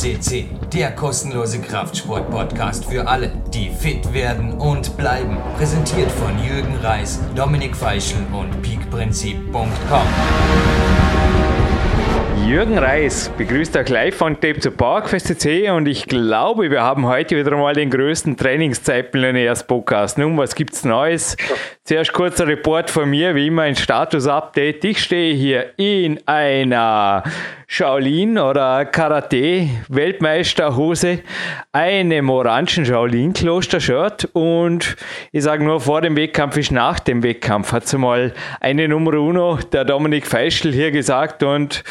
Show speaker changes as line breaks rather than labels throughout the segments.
CC, der kostenlose Kraftsport-Podcast für alle, die fit werden und bleiben. Präsentiert von Jürgen Reis, Dominik Feischl und peakprinzip.com.
Jürgen Reis begrüßt euch live von Tape zu PowerQuest C und ich glaube, wir haben heute wieder mal den größten Trainingszeitmillionärs-Podcast. Nun, was gibt's Neues? Zuerst kurzer Report von mir, wie immer ein Status-Update. Ich stehe hier in einer Shaolin oder Karate-Weltmeisterhose, einem orangen Shaolin-Kloster-Shirt und ich sage nur, vor dem Wettkampf ist nach dem Wettkampf, hat mal eine Nummer uno, der Dominik Feischl hier gesagt und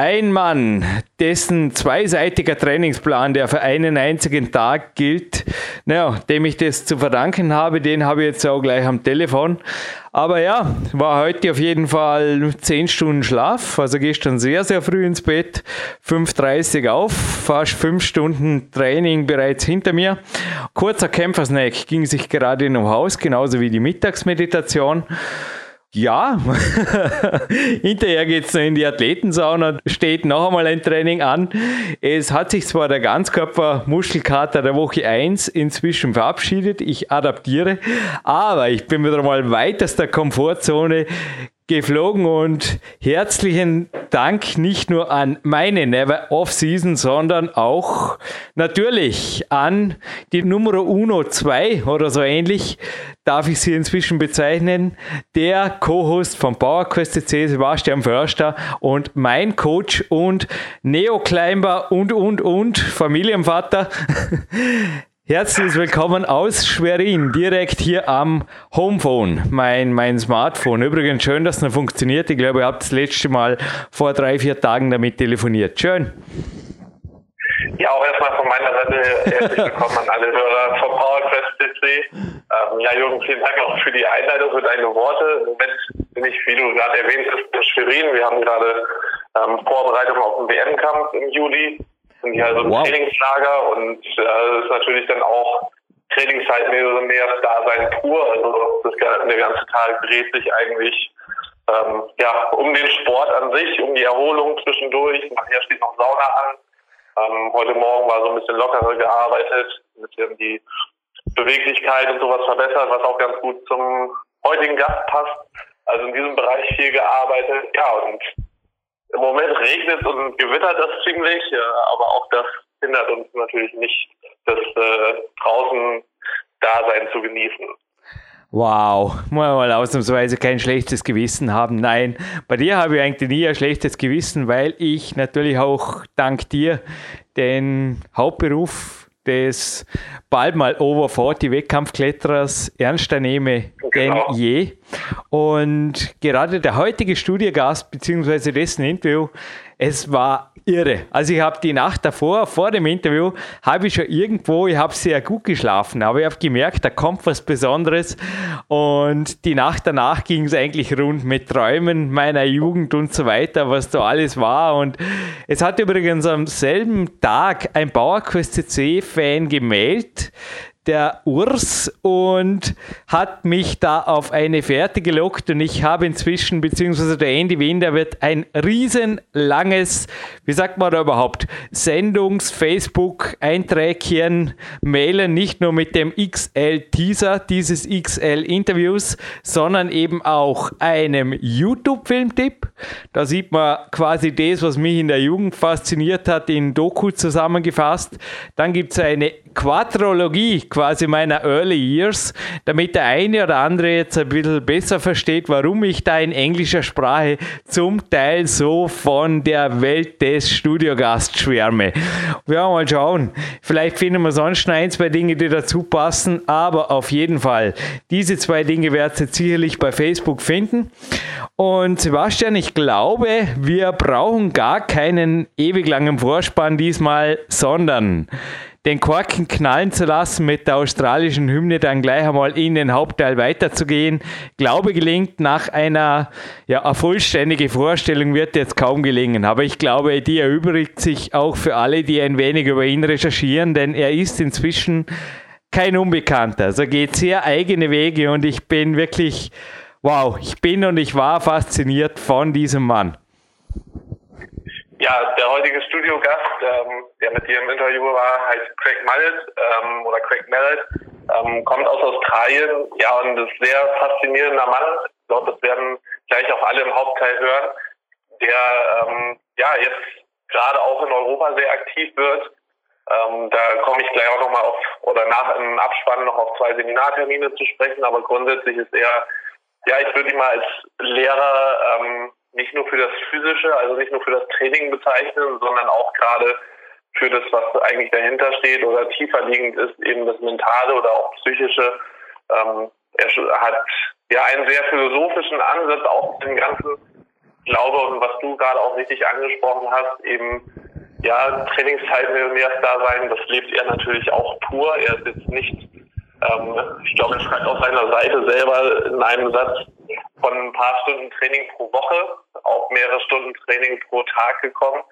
ein Mann, dessen zweiseitiger Trainingsplan, der für einen einzigen Tag gilt, naja, dem ich das zu verdanken habe, den habe ich jetzt auch gleich am Telefon. Aber ja, war heute auf jeden Fall 10 Stunden Schlaf, also gestern sehr, sehr früh ins Bett, 5.30 Uhr auf, fast 5 Stunden Training bereits hinter mir. Kurzer Kämpfersnack ging sich gerade in einem Haus, genauso wie die Mittagsmeditation. Ja, hinterher geht es in die Athletensauna, steht noch einmal ein Training an. Es hat sich zwar der Ganzkörper-Muschelkater der Woche 1 inzwischen verabschiedet, ich adaptiere, aber ich bin wieder mal weitester Komfortzone geflogen und herzlichen Dank nicht nur an meine Never Off-Season, sondern auch natürlich an die Nummer Uno 2 oder so ähnlich, darf ich sie inzwischen bezeichnen, der Co-Host von PowerQuest C, Sebastian Förster und mein Coach und Neo-Climber und, und, und Familienvater Herzlich willkommen aus Schwerin, direkt hier am Homephone, mein, mein Smartphone. Übrigens schön, dass es noch funktioniert. Ich glaube, ihr habt das letzte Mal vor drei, vier Tagen damit telefoniert. Schön.
Ja, auch erstmal von meiner Seite herzlich willkommen an alle Hörer vom PowerQuest PC. Ähm, ja, Jürgen, vielen Dank auch für die Einleitung, für deine Worte. Im Moment bin ich, wie du gerade erwähnt hast, in Schwerin. Wir haben gerade ähm, Vorbereitung auf den WM-Kampf im Juli sind hier also wow. Trainingslager und äh, ist natürlich dann auch Trainingszeit mehr, mehr Dasein pur. Also das, der ganze Tag dreht sich eigentlich ähm, ja, um den Sport an sich, um die Erholung zwischendurch. Nachher steht noch Sauna an. Ähm, heute Morgen war so ein bisschen lockerer gearbeitet, ein bisschen die Beweglichkeit und sowas verbessert, was auch ganz gut zum heutigen Gast passt. Also in diesem Bereich viel gearbeitet. Ja, und im Moment regnet und gewittert es ziemlich, aber auch das hindert uns natürlich nicht, das äh, draußen Dasein zu genießen.
Wow, muss mal ausnahmsweise kein schlechtes Gewissen haben. Nein, bei dir habe ich eigentlich nie ein schlechtes Gewissen, weil ich natürlich auch dank dir den Hauptberuf des bald mal over 40 Wettkampfkletterers ernster nehme genau. denn je. Und gerade der heutige Studiogast bzw. dessen Interview, es war irre. Also ich habe die Nacht davor, vor dem Interview, habe ich schon irgendwo, ich habe sehr gut geschlafen, aber ich habe gemerkt, da kommt was Besonderes und die Nacht danach ging es eigentlich rund mit Träumen meiner Jugend und so weiter, was da alles war und es hat übrigens am selben Tag ein PowerQuest CC-Fan gemeldet, der Urs und hat mich da auf eine Fährte gelockt und ich habe inzwischen, beziehungsweise der Andy Wien, der wird ein riesenlanges, wie sagt man da überhaupt, Sendungs-Facebook-Einträgchen mailen, nicht nur mit dem XL-Teaser dieses XL-Interviews, sondern eben auch einem YouTube-Filmtipp. Da sieht man quasi das, was mich in der Jugend fasziniert hat, in Doku zusammengefasst. Dann gibt es eine Quadrologie quasi meiner Early Years, damit der eine oder andere jetzt ein bisschen besser versteht, warum ich da in englischer Sprache zum Teil so von der Welt des Studiogasts schwärme. Wir werden mal schauen. Vielleicht finden wir sonst noch ein, zwei Dinge, die dazu passen, aber auf jeden Fall, diese zwei Dinge werdet ihr sicherlich bei Facebook finden. Und Sebastian, ich glaube, wir brauchen gar keinen ewig langen Vorspann diesmal, sondern den Korken knallen zu lassen, mit der australischen Hymne dann gleich einmal in den Hauptteil weiterzugehen. Glaube gelingt nach einer, ja, eine vollständige Vorstellung wird jetzt kaum gelingen. Aber ich glaube, die erübrigt sich auch für alle, die ein wenig über ihn recherchieren, denn er ist inzwischen kein Unbekannter. Also geht sehr eigene Wege und ich bin wirklich, wow, ich bin und ich war fasziniert von diesem Mann.
Ja, der heutige Studiogast, ähm, der mit dir im Interview war, heißt Craig Mallet ähm, oder Craig Mallet, ähm, kommt aus Australien, ja, und ist sehr faszinierender Mann. Ich glaube, das werden gleich auch alle im Hauptteil hören, der ähm, ja jetzt gerade auch in Europa sehr aktiv wird. Ähm, da komme ich gleich auch nochmal auf oder nach im Abspann noch auf zwei Seminartermine zu sprechen, aber grundsätzlich ist er, ja, ich würde ihn mal als Lehrer ähm, nicht nur für das Physische, also nicht nur für das Training bezeichnen, sondern auch gerade für das, was eigentlich dahinter steht oder tiefer liegend ist, eben das Mentale oder auch Psychische. Ähm, er hat ja einen sehr philosophischen Ansatz auch dem ganzen Glaube und was du gerade auch richtig angesprochen hast, eben ja, Trainingszeitmillionärsdasein, das lebt er natürlich auch pur. Er ist jetzt nicht, ähm, ich glaube, er schreibt auf seiner Seite selber in einem Satz, von ein paar Stunden Training pro Woche auf mehrere Stunden Training pro Tag gekommen,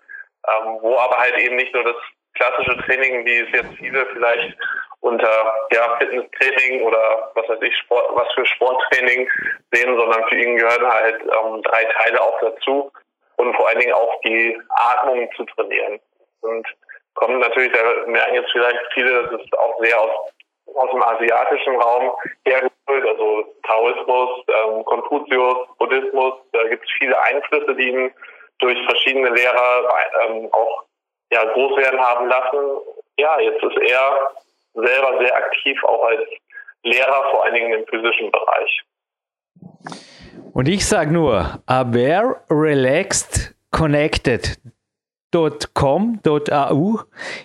ähm, wo aber halt eben nicht nur das klassische Training, wie es jetzt viele vielleicht unter ja, Fitnesstraining oder was weiß ich, Sport, was für Sporttraining sehen, sondern für ihn gehören halt ähm, drei Teile auch dazu und vor allen Dingen auch die Atmung zu trainieren. Und kommen natürlich, da merken jetzt vielleicht viele, das ist auch sehr aus, aus dem asiatischen Raum hergeholt, also Taoismus, ähm, Konfuzius, Buddhismus, da gibt es viele Einflüsse, die ihn durch verschiedene Lehrer ähm, auch ja, groß werden haben lassen. Ja, jetzt ist er selber sehr aktiv, auch als Lehrer, vor allen Dingen im physischen Bereich.
Und ich sage nur, aware, relaxed, connected. .com.au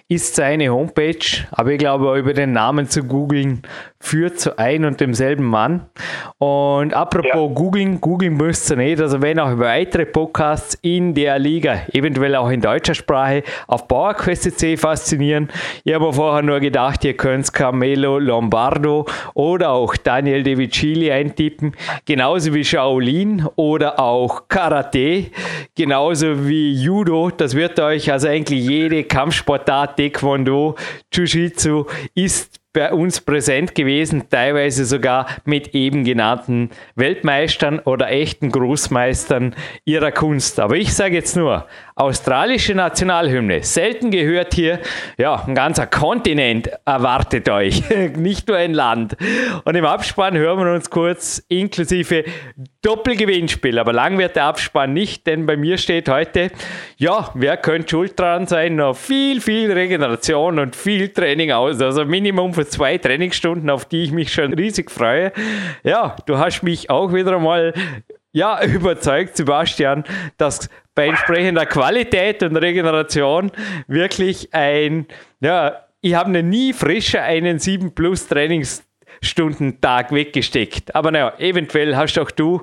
ist seine Homepage, aber ich glaube, über den Namen zu googeln führt zu ein und demselben Mann. Und apropos ja. googeln, googeln müsst ihr nicht, also wenn auch weitere Podcasts in der Liga, eventuell auch in deutscher Sprache, auf PowerQuest.c faszinieren. Ich habe vorher nur gedacht, ihr könnt Carmelo Lombardo oder auch Daniel De Vicili eintippen, genauso wie Shaolin oder auch Karate, genauso wie Judo, das wird euch also eigentlich jede Kampfsportart, Taekwondo, Jiu-Jitsu ist bei uns präsent gewesen, teilweise sogar mit eben genannten Weltmeistern oder echten Großmeistern ihrer Kunst. Aber ich sage jetzt nur, australische Nationalhymne, selten gehört hier, ja, ein ganzer Kontinent erwartet euch, nicht nur ein Land. Und im Abspann hören wir uns kurz inklusive Doppelgewinnspiel, aber lang wird der Abspann nicht, denn bei mir steht heute, ja, wer könnte schuld dran sein? Noch viel, viel Regeneration und viel Training aus, also Minimum für zwei Trainingsstunden, auf die ich mich schon riesig freue. Ja, du hast mich auch wieder einmal ja, überzeugt, Sebastian, dass bei entsprechender Qualität und Regeneration wirklich ein, ja, ich habe nie frischer einen 7 Plus Trainingsstunden Tag weggesteckt. Aber naja, eventuell hast auch du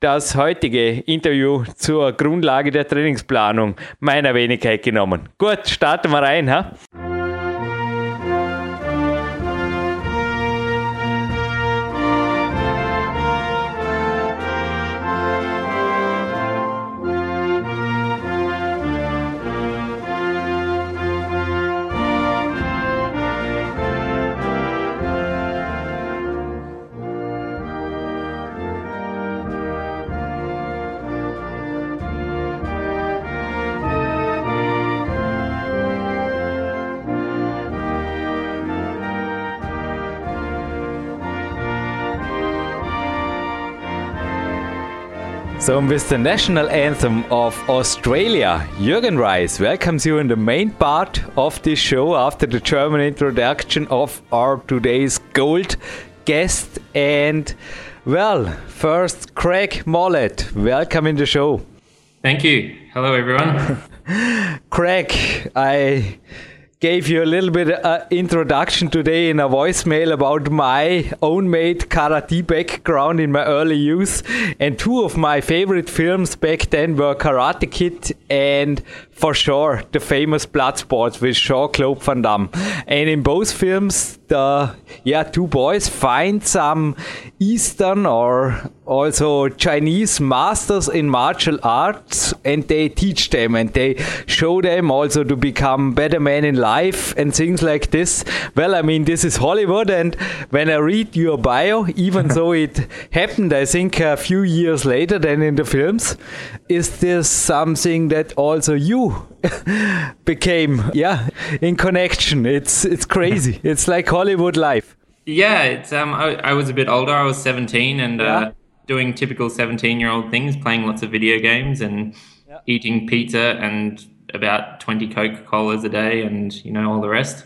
das heutige Interview zur Grundlage der Trainingsplanung meiner Wenigkeit genommen. Gut, starten wir rein. Ha? So, with the national anthem of Australia, Jürgen Reis welcomes you in the main part of this show after the German introduction of our today's gold guest. And, well, first, Craig Mallett, welcome in the show.
Thank you. Hello, everyone.
Craig, I gave you a little bit uh, introduction today in a voicemail about my own made karate background in my early youth. And two of my favorite films back then were karate kid and for sure the famous bloodsport with jean-claude van damme and in both films the yeah two boys find some eastern or also Chinese masters in martial arts and they teach them and they show them also to become better men in life and things like this. Well, I mean, this is Hollywood and when I read your bio, even though it happened, I think a few years later than in the films, is this something that also you you became yeah in connection. It's it's crazy. it's like Hollywood life.
Yeah, it's um I, I was a bit older. I was 17 and uh, yeah. uh, doing typical 17 year old things, playing lots of video games and yeah. eating pizza and about 20 Coca Colas a day and you know all the rest.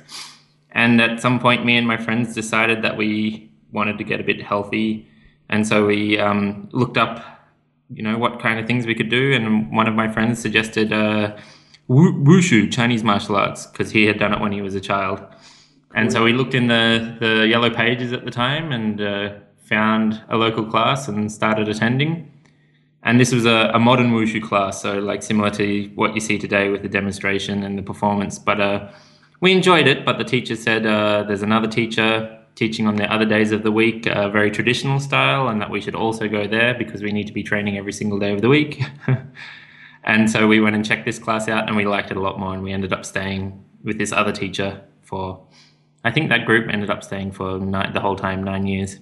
And at some point, me and my friends decided that we wanted to get a bit healthy, and so we um, looked up, you know, what kind of things we could do. And one of my friends suggested uh, wushu, Chinese martial arts, because he had done it when he was a child. And so we looked in the, the yellow pages at the time and uh, found a local class and started attending. And this was a, a, modern wushu class, so like similar to what you see today with the demonstration and the performance. But uh, we enjoyed it. But the teacher said uh, there's another teacher teaching on the other days of the week, uh, very traditional style, and that we should also go there because we need to be training every single day of the week. and so we went and checked this class out, and we liked it a lot more. And we ended up staying with this other teacher for, I think that group ended up staying for nine, the whole time, nine years.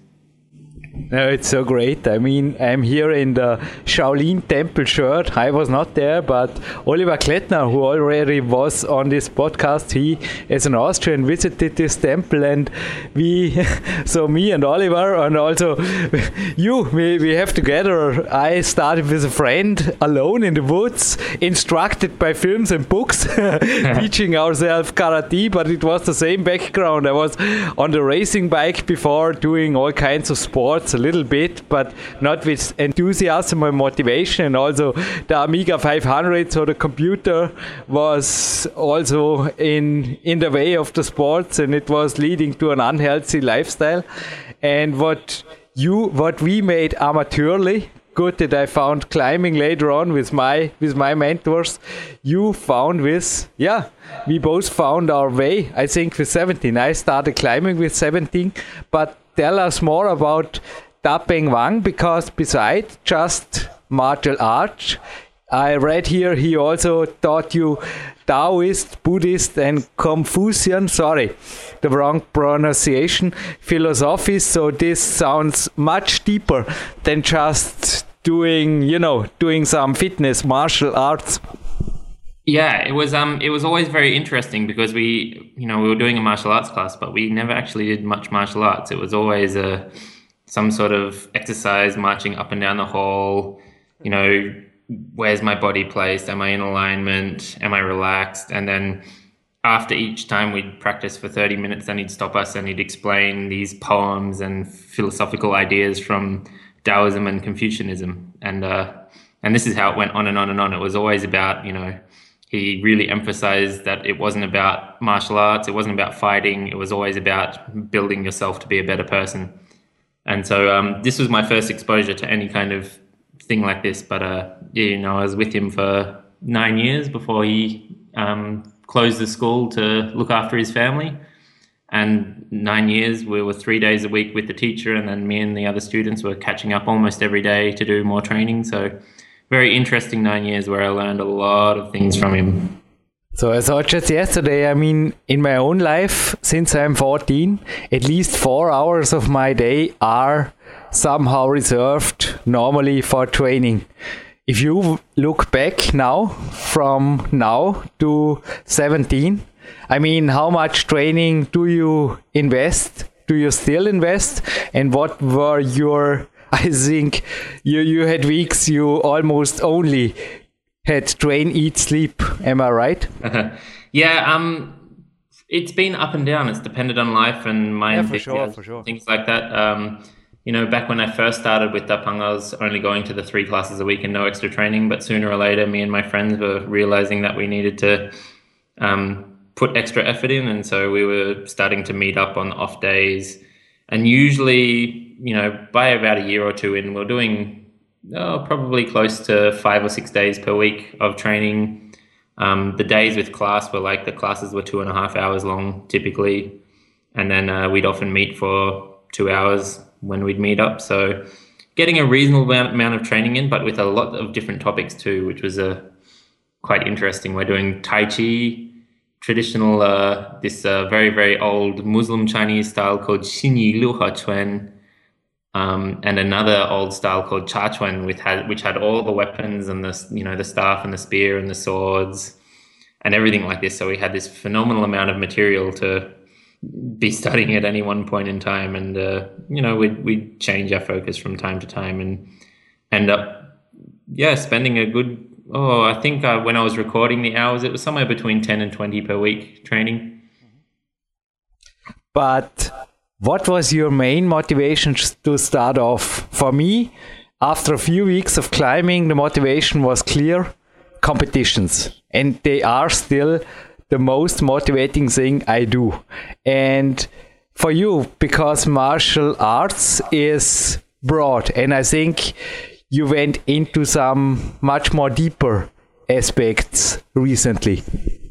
No, it's so great. I mean, I'm here in the Shaolin Temple shirt. I was not there, but Oliver Klettner, who already was on this podcast, he, as an Austrian, visited this temple, and we, so me and Oliver, and also you, we, we have together. I started with a friend alone in the woods, instructed by films and books, teaching ourselves karate, but it was the same background. I was on the racing bike before doing all kinds of sports a little bit, but not with enthusiasm or motivation. And also the Amiga 500, so the computer was also in in the way of the sports, and it was leading to an unhealthy lifestyle. And what you what we made amateurly good that I found climbing later on with my with my mentors. You found with yeah, we both found our way. I think with 17. I started climbing with 17, but tell us more about Dapeng Wang because besides just martial arts, I read here he also taught you Taoist, Buddhist, and Confucian, sorry, the wrong pronunciation, philosophies. So this sounds much deeper than just doing, you know, doing some fitness, martial arts.
Yeah, it was um it was always very interesting because we you know we were doing a martial arts class, but we never actually did much martial arts. It was always a some sort of exercise, marching up and down the hall. You know, where's my body placed? Am I in alignment? Am I relaxed? And then after each time we'd practice for 30 minutes, then he'd stop us and he'd explain these poems and philosophical ideas from Taoism and Confucianism. And uh, and this is how it went on and on and on. It was always about you know he really emphasized that it wasn't about martial arts, it wasn't about fighting, it was always about building yourself to be a better person. And so um, this was my first exposure to any kind of thing like this. But uh, you know, I was with him for nine years before he um, closed the school to look after his family. And nine years, we were three days a week with the teacher, and then me and the other students were catching up almost every day to do more training. So very interesting nine years where I learned a lot of things from him.
So I thought just yesterday, I mean, in my own life, since I'm 14, at least four hours of my day are somehow reserved normally for training. If you look back now, from now to 17, I mean, how much training do you invest? Do you still invest? And what were your I think you you had weeks you almost only had train, eat, sleep. Am I right?
yeah. Um, it's been up and down. It's depended on life and my
yeah, for sure, for sure.
things like that. Um, you know, back when I first started with Dapeng, I was only going to the three classes a week and no extra training. But sooner or later, me and my friends were realizing that we needed to um, put extra effort in, and so we were starting to meet up on off days. And usually, you know, by about a year or two in, we're doing oh, probably close to five or six days per week of training. Um, the days with class were like the classes were two and a half hours long typically, and then uh, we'd often meet for two hours when we'd meet up. So getting a reasonable amount of training in, but with a lot of different topics too, which was a quite interesting. We're doing Tai Chi, traditional, uh, this uh, very, very old Muslim Chinese style called Xinyi Liu Chuan, um, and another old style called Chachuan, which had which had all the weapons and the you know the staff and the spear and the swords, and everything like this. So we had this phenomenal amount of material to be studying at any one point in time, and uh, you know we'd we'd change our focus from time to time and end up yeah spending a good oh I think uh, when I was recording the hours it was somewhere between ten and twenty per week training.
But what was your main motivation to start off? For me, after a few weeks of climbing, the motivation was clear competitions, and they are still the most motivating thing I do. And for you, because martial arts is broad, and I think you went into some much more deeper aspects recently.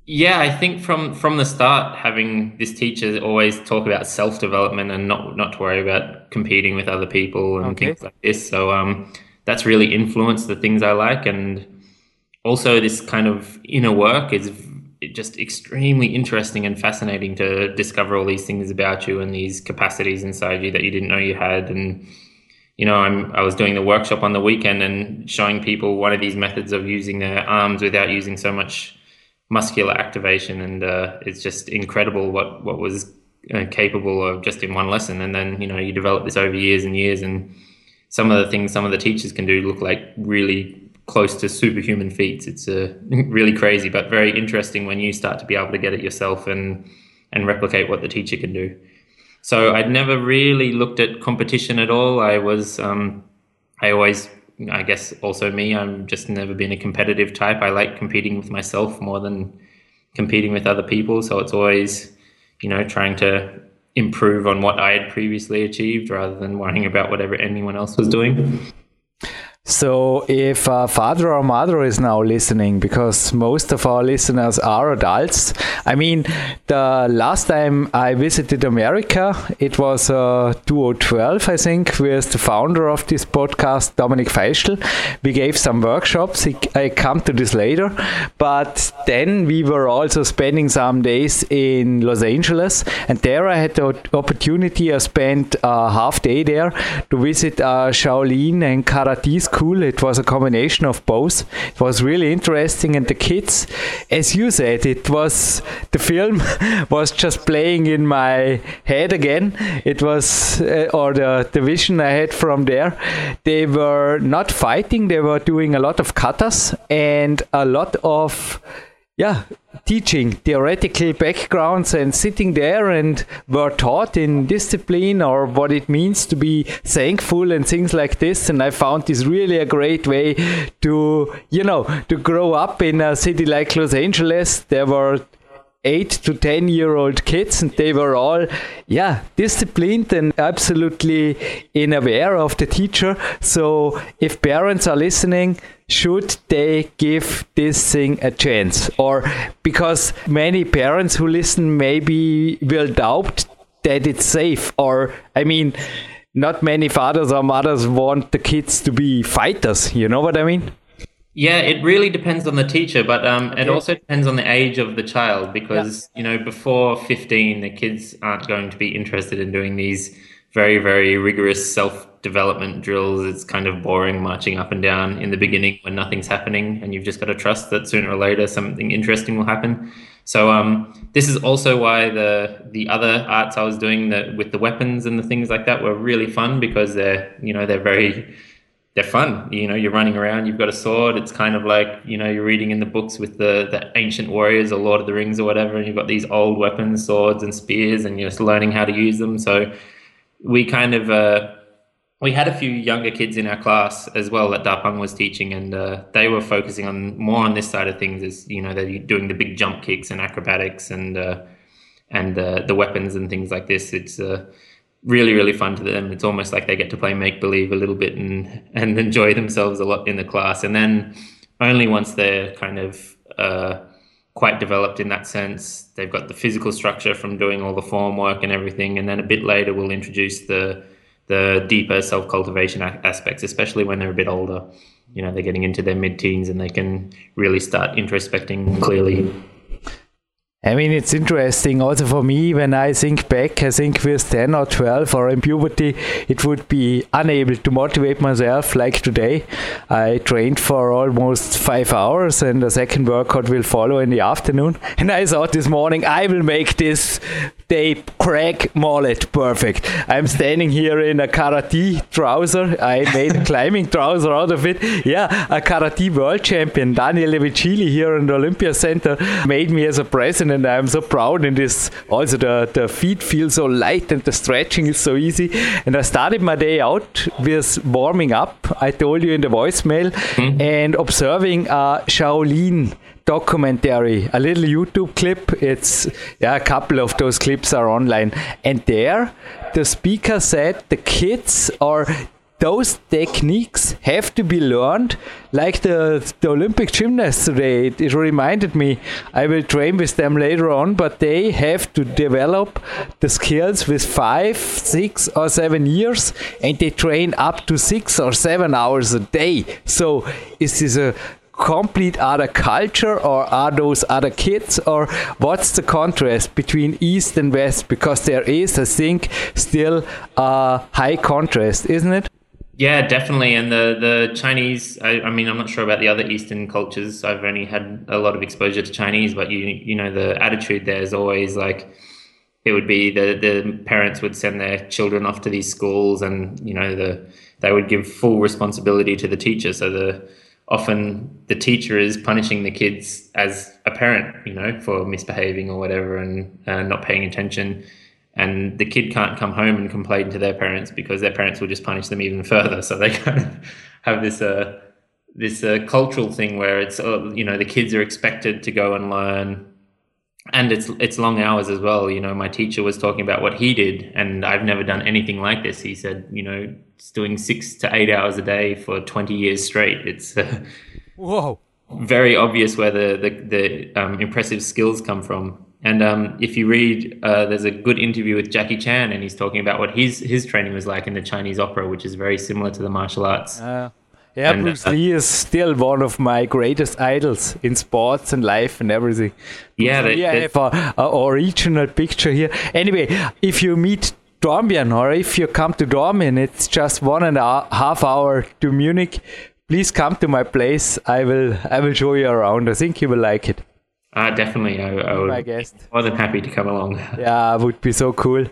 Yeah, I think from from the start, having this teacher always talk about self development and not not to worry about competing with other people and okay. things like this. So um, that's really influenced the things I like, and also this kind of inner work is just extremely interesting and fascinating to discover all these things about you and these capacities inside you that you didn't know you had. And you know, I'm I was doing the workshop on the weekend and showing people one of these methods of using their arms without using so much muscular activation, and uh, it's just incredible what what was uh, capable of just in one lesson. And then you know, you develop this over years and years, and some of the things some of the teachers can do look like really close to superhuman feats. It's uh, really crazy, but very interesting when you start to be able to get it yourself and and replicate what the teacher can do. So I'd never really looked at competition at all. I was, um, I always, I guess, also me. I'm just never been a competitive type. I like competing with myself more than competing with other people. So it's always, you know, trying to improve on what I had previously achieved rather than worrying about whatever anyone else was doing.
So, if a father or mother is now listening, because most of our listeners are adults, I mean, the last time I visited America, it was uh, 2012, I think, with the founder of this podcast, Dominik Feischl. We gave some workshops. I come to this later. But then we were also spending some days in Los Angeles, and there I had the opportunity. I spent a half day there to visit a Shaolin and Karate school. It was a combination of both. It was really interesting, and the kids, as you said, it was the film was just playing in my head again. It was, uh, or the, the vision I had from there. They were not fighting, they were doing a lot of katas and a lot of yeah, teaching theoretical backgrounds and sitting there and were taught in discipline or what it means to be thankful and things like this. And I found this really a great way to, you know, to grow up in a city like Los Angeles. There were eight to ten year old kids and they were all yeah disciplined and absolutely in aware of the teacher so if parents are listening should they give this thing a chance? Or because many parents who listen maybe will doubt that it's safe. Or i mean not many fathers or mothers want the kids to be fighters. You know what i mean?
Yeah, it really depends on the teacher, but um, it also depends on the age of the child because yeah. you know before fifteen, the kids aren't going to be interested in doing these very very rigorous self development drills. It's kind of boring marching up and down in the beginning when nothing's happening, and you've just got to trust that sooner or later something interesting will happen. So um, this is also why the the other arts I was doing with the weapons and the things like that were really fun because they're you know they're very they're fun. You know, you're running around, you've got a sword. It's kind of like, you know, you're reading in the books with the, the ancient warriors or Lord of the Rings or whatever, and you've got these old weapons, swords and spears, and you're just learning how to use them. So we kind of, uh, we had a few younger kids in our class as well that Dapeng was teaching, and uh, they were focusing on more on this side of things. As you know, they're doing the big jump kicks and acrobatics and uh, and uh, the weapons and things like this. It's uh, really really fun to them it's almost like they get to play make believe a little bit and and enjoy themselves a lot in the class and then only once they're kind of uh, quite developed in that sense they've got the physical structure from doing all the form work and everything and then a bit later we'll introduce the the deeper self cultivation aspects especially when they're a bit older you know they're getting into their mid teens and they can really start introspecting clearly
I mean, it's interesting also for me when I think back. I think with 10 or 12 or in puberty, it would be unable to motivate myself like today. I trained for almost five hours and the second workout will follow in the afternoon. And I thought this morning, I will make this day crack mullet perfect. I'm standing here in a karate trouser. I made a climbing trouser out of it. Yeah, a karate world champion, Daniel Levicili here in the Olympia Center, made me as a present and I'm so proud in this. Also, the, the feet feel so light and the stretching is so easy. And I started my day out with warming up, I told you in the voicemail, mm-hmm. and observing a Shaolin documentary, a little YouTube clip. It's yeah, a couple of those clips are online, and there the speaker said the kids are those techniques have to be learned. Like the, the olympic gymnasts today it, it, reminded me i will train with them later on but they have to develop the skills with five six or seven years and they train up to six or seven hours a day. So is this a complete other culture or are those other kids or what's the contrast between east and west because there is i think still a high contrast isn't it
yeah, definitely. And the the Chinese, I, I, mean, I'm not sure about the other Eastern cultures. I've only had a lot of exposure to Chinese, but you you know, the attitude there is always like it would be the the parents would send their children off to these schools, and you know, the they would give full responsibility to the teacher. So the often the teacher is punishing the kids as a parent, you know, for misbehaving or whatever and uh, not paying attention and the kid can't come home and complain to their parents because their parents will just punish them even further. So they kind of have this uh, this uh, cultural thing where it's uh, you know the kids are expected to go and learn, and it's it's long hours as well. You know, my teacher was talking about what he did, and I've never done anything like this. He said, you know, it's doing six to eight hours a day for twenty years straight. It's uh,
whoa
very obvious where the the, the um, impressive skills come from and um, if you read, uh, there's a good interview with Jackie Chan, and he's talking about what his his training was like in the Chinese opera, which is very similar to the martial arts. Uh,
yeah, and, Bruce uh, Lee is still one of my greatest idols in sports and life and everything.
Yeah, they,
yeah, have a, a original picture here. Anyway, if you meet Dornbirn or if you come to Dornbirn, it's just one and a half hour to Munich. Please come to my place. I will I will show you around. I think you will like it.
Uh, definitely, I, I would I guess. more than happy to come along.
Yeah, it would be so cool.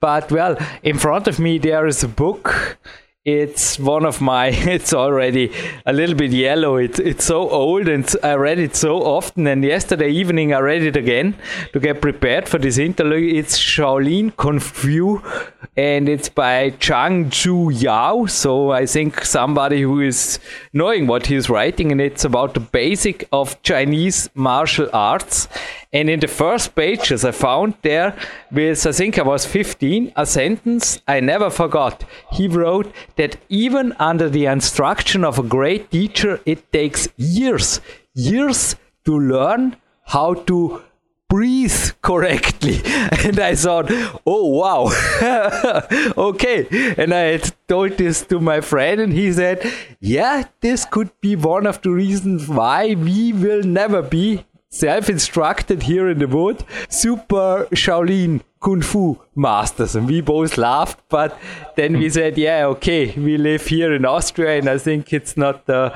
But well, in front of me there is a book it's one of my it's already a little bit yellow. It, it's so old and i read it so often. And yesterday evening i read it again to get prepared for this interview it's shaolin kung fu and it's by chang chu yao. So i think somebody who is knowing what he's writing and it's about the basic of chinese martial arts and in the first pages, I found there, with I think I was 15, a sentence I never forgot. He wrote that even under the instruction of a great teacher, it takes years, years to learn how to breathe correctly. And I thought, oh wow, okay. And I told this to my friend, and he said, yeah, this could be one of the reasons why we will never be self-instructed here in the wood, super Shaolin Kung Fu masters. And we both laughed, but then we said, yeah, okay, we live here in Austria, and I think it's not the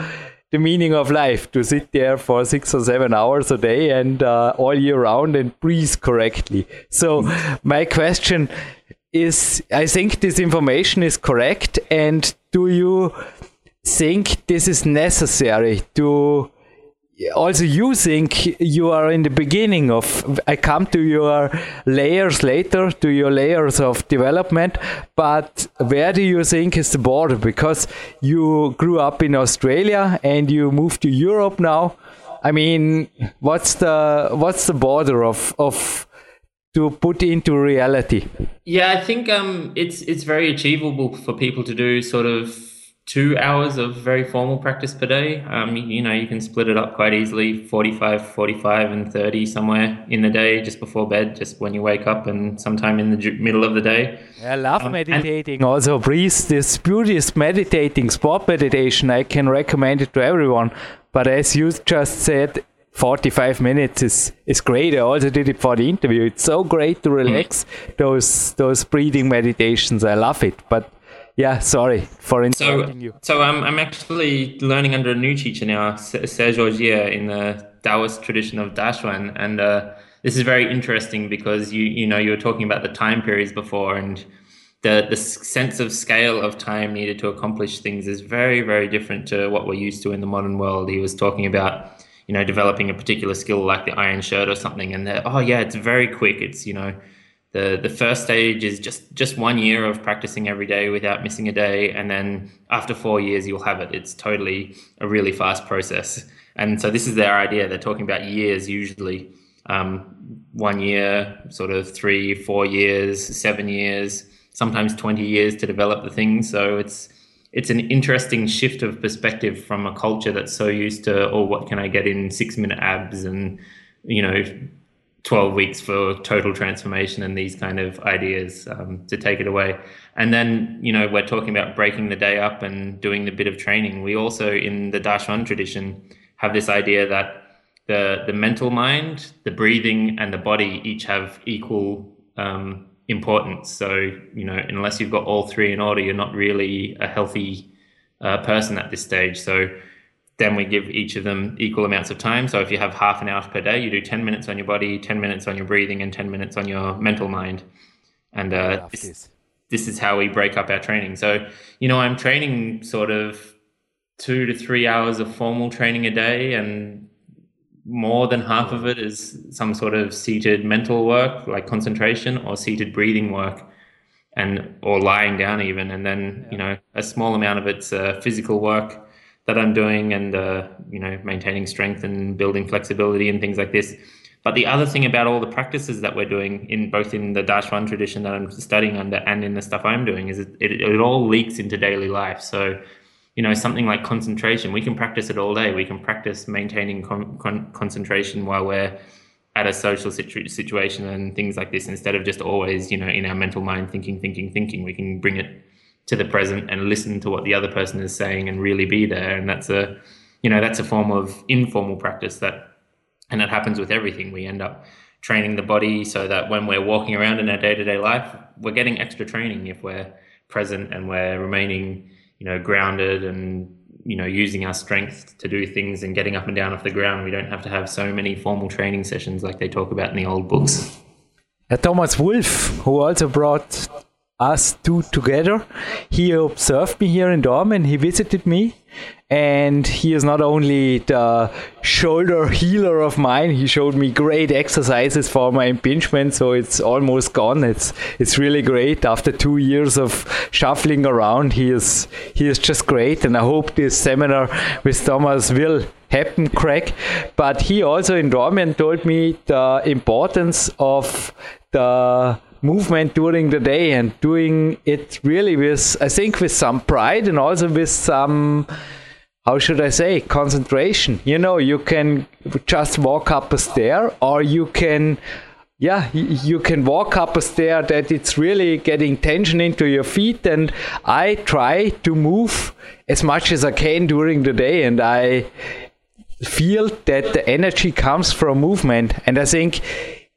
the meaning of life to sit there for six or seven hours a day and uh, all year round and breathe correctly. So my question is, I think this information is correct, and do you think this is necessary to also you think you are in the beginning of i come to your layers later to your layers of development but where do you think is the border? Because you grew up in australia and you moved to europe now. I mean what's the what's the border of of to put into reality?
Yeah i think um it's it's very achievable for people to do sort of two hours of very formal practice per day. Um, you know, you can split it up quite easily 45, 45, and 30 somewhere in the day just before bed, just when you wake up and sometime in the middle of the day.
I love um, meditating. Also, breathe this Buddhist meditating, sport meditation. I can recommend it to everyone. But as you just said, 45 minutes is, is great. I also did it for the interview. It's so great to relax mm. those those breathing meditations. I love it. But yeah, sorry for interrupting
so,
you.
So I'm, I'm actually learning under a new teacher now, Serge Augier, in the Taoist tradition of Daxuan. And uh, this is very interesting because you you know you were talking about the time periods before and the the sense of scale of time needed to accomplish things is very very different to what we're used to in the modern world. He was talking about you know developing a particular skill like the iron shirt or something, and oh yeah, it's very quick. It's you know the the first stage is just just one year of practicing every day without missing a day, and then after four years you'll have it. It's totally a really fast process. And so this is their idea. They're talking about years usually. Um, one year, sort of three, four years, seven years, sometimes 20 years to develop the thing. So it's it's an interesting shift of perspective from a culture that's so used to, oh, what can I get in six minute abs and, you know, 12 weeks for total transformation and these kind of ideas um, to take it away. And then, you know, we're talking about breaking the day up and doing the bit of training. We also, in the Daxuan tradition, have this idea that the the mental mind, the breathing, and the body each have equal um, importance. So you know, unless you've got all three in order, you're not really a healthy uh, person at this stage. So then we give each of them equal amounts of time. So if you have half an hour per day, you do 10 minutes on your body, 10 minutes on your breathing, and 10 minutes on your mental mind. And uh, this, this is how we break up our training. So, you know, I'm training sort of two to three hours of formal training a day and more than half of it is some sort of seated mental work like concentration or seated breathing work and or lying down even and then you know a small amount of it's uh, physical work that i'm doing and uh, you know maintaining strength and building flexibility and things like this. But the other thing about all the practices that we're doing in both in the Daxuan tradition that i'm studying under and in the stuff i'm doing is it, it, it all leaks into daily life. So you know something like concentration we can practice it all day. We can practice maintaining con- con- concentration while we're at a social situ- situation and things like this instead of just always you know in our mental mind thinking thinking thinking. We can bring it to the present and listen to what the other person is saying and really be there and that's a you know that's a form of informal practice that and that happens with everything we end up training the body so that when we're walking around in our day-to-day life we're getting extra training if we're present and we're remaining you know, grounded and you know, using our strength to do things and getting up and down off the ground. We don't have to have so many formal training sessions like they talk about in the old books.
Thomas Wulff, who also brought us two together, he observed me here in Dornbirn. He visited me. And he is not only the shoulder healer of mine he showed me great exercises for my impingement so it's almost gone. It's it's really great. After two years of shuffling around he is he is just great. And i hope this seminar with thomas will happen craig. But he also in Dornbirn told me the importance of the movement during the day and doing it really with i think with some pride and also with some how should I say, concentration. You know, you can just walk up a stair or you can yeah, you can walk up a stair that it's really getting tension into your feet. And I try to move as much as I can during the day. And I feel that the energy comes from movement. And I think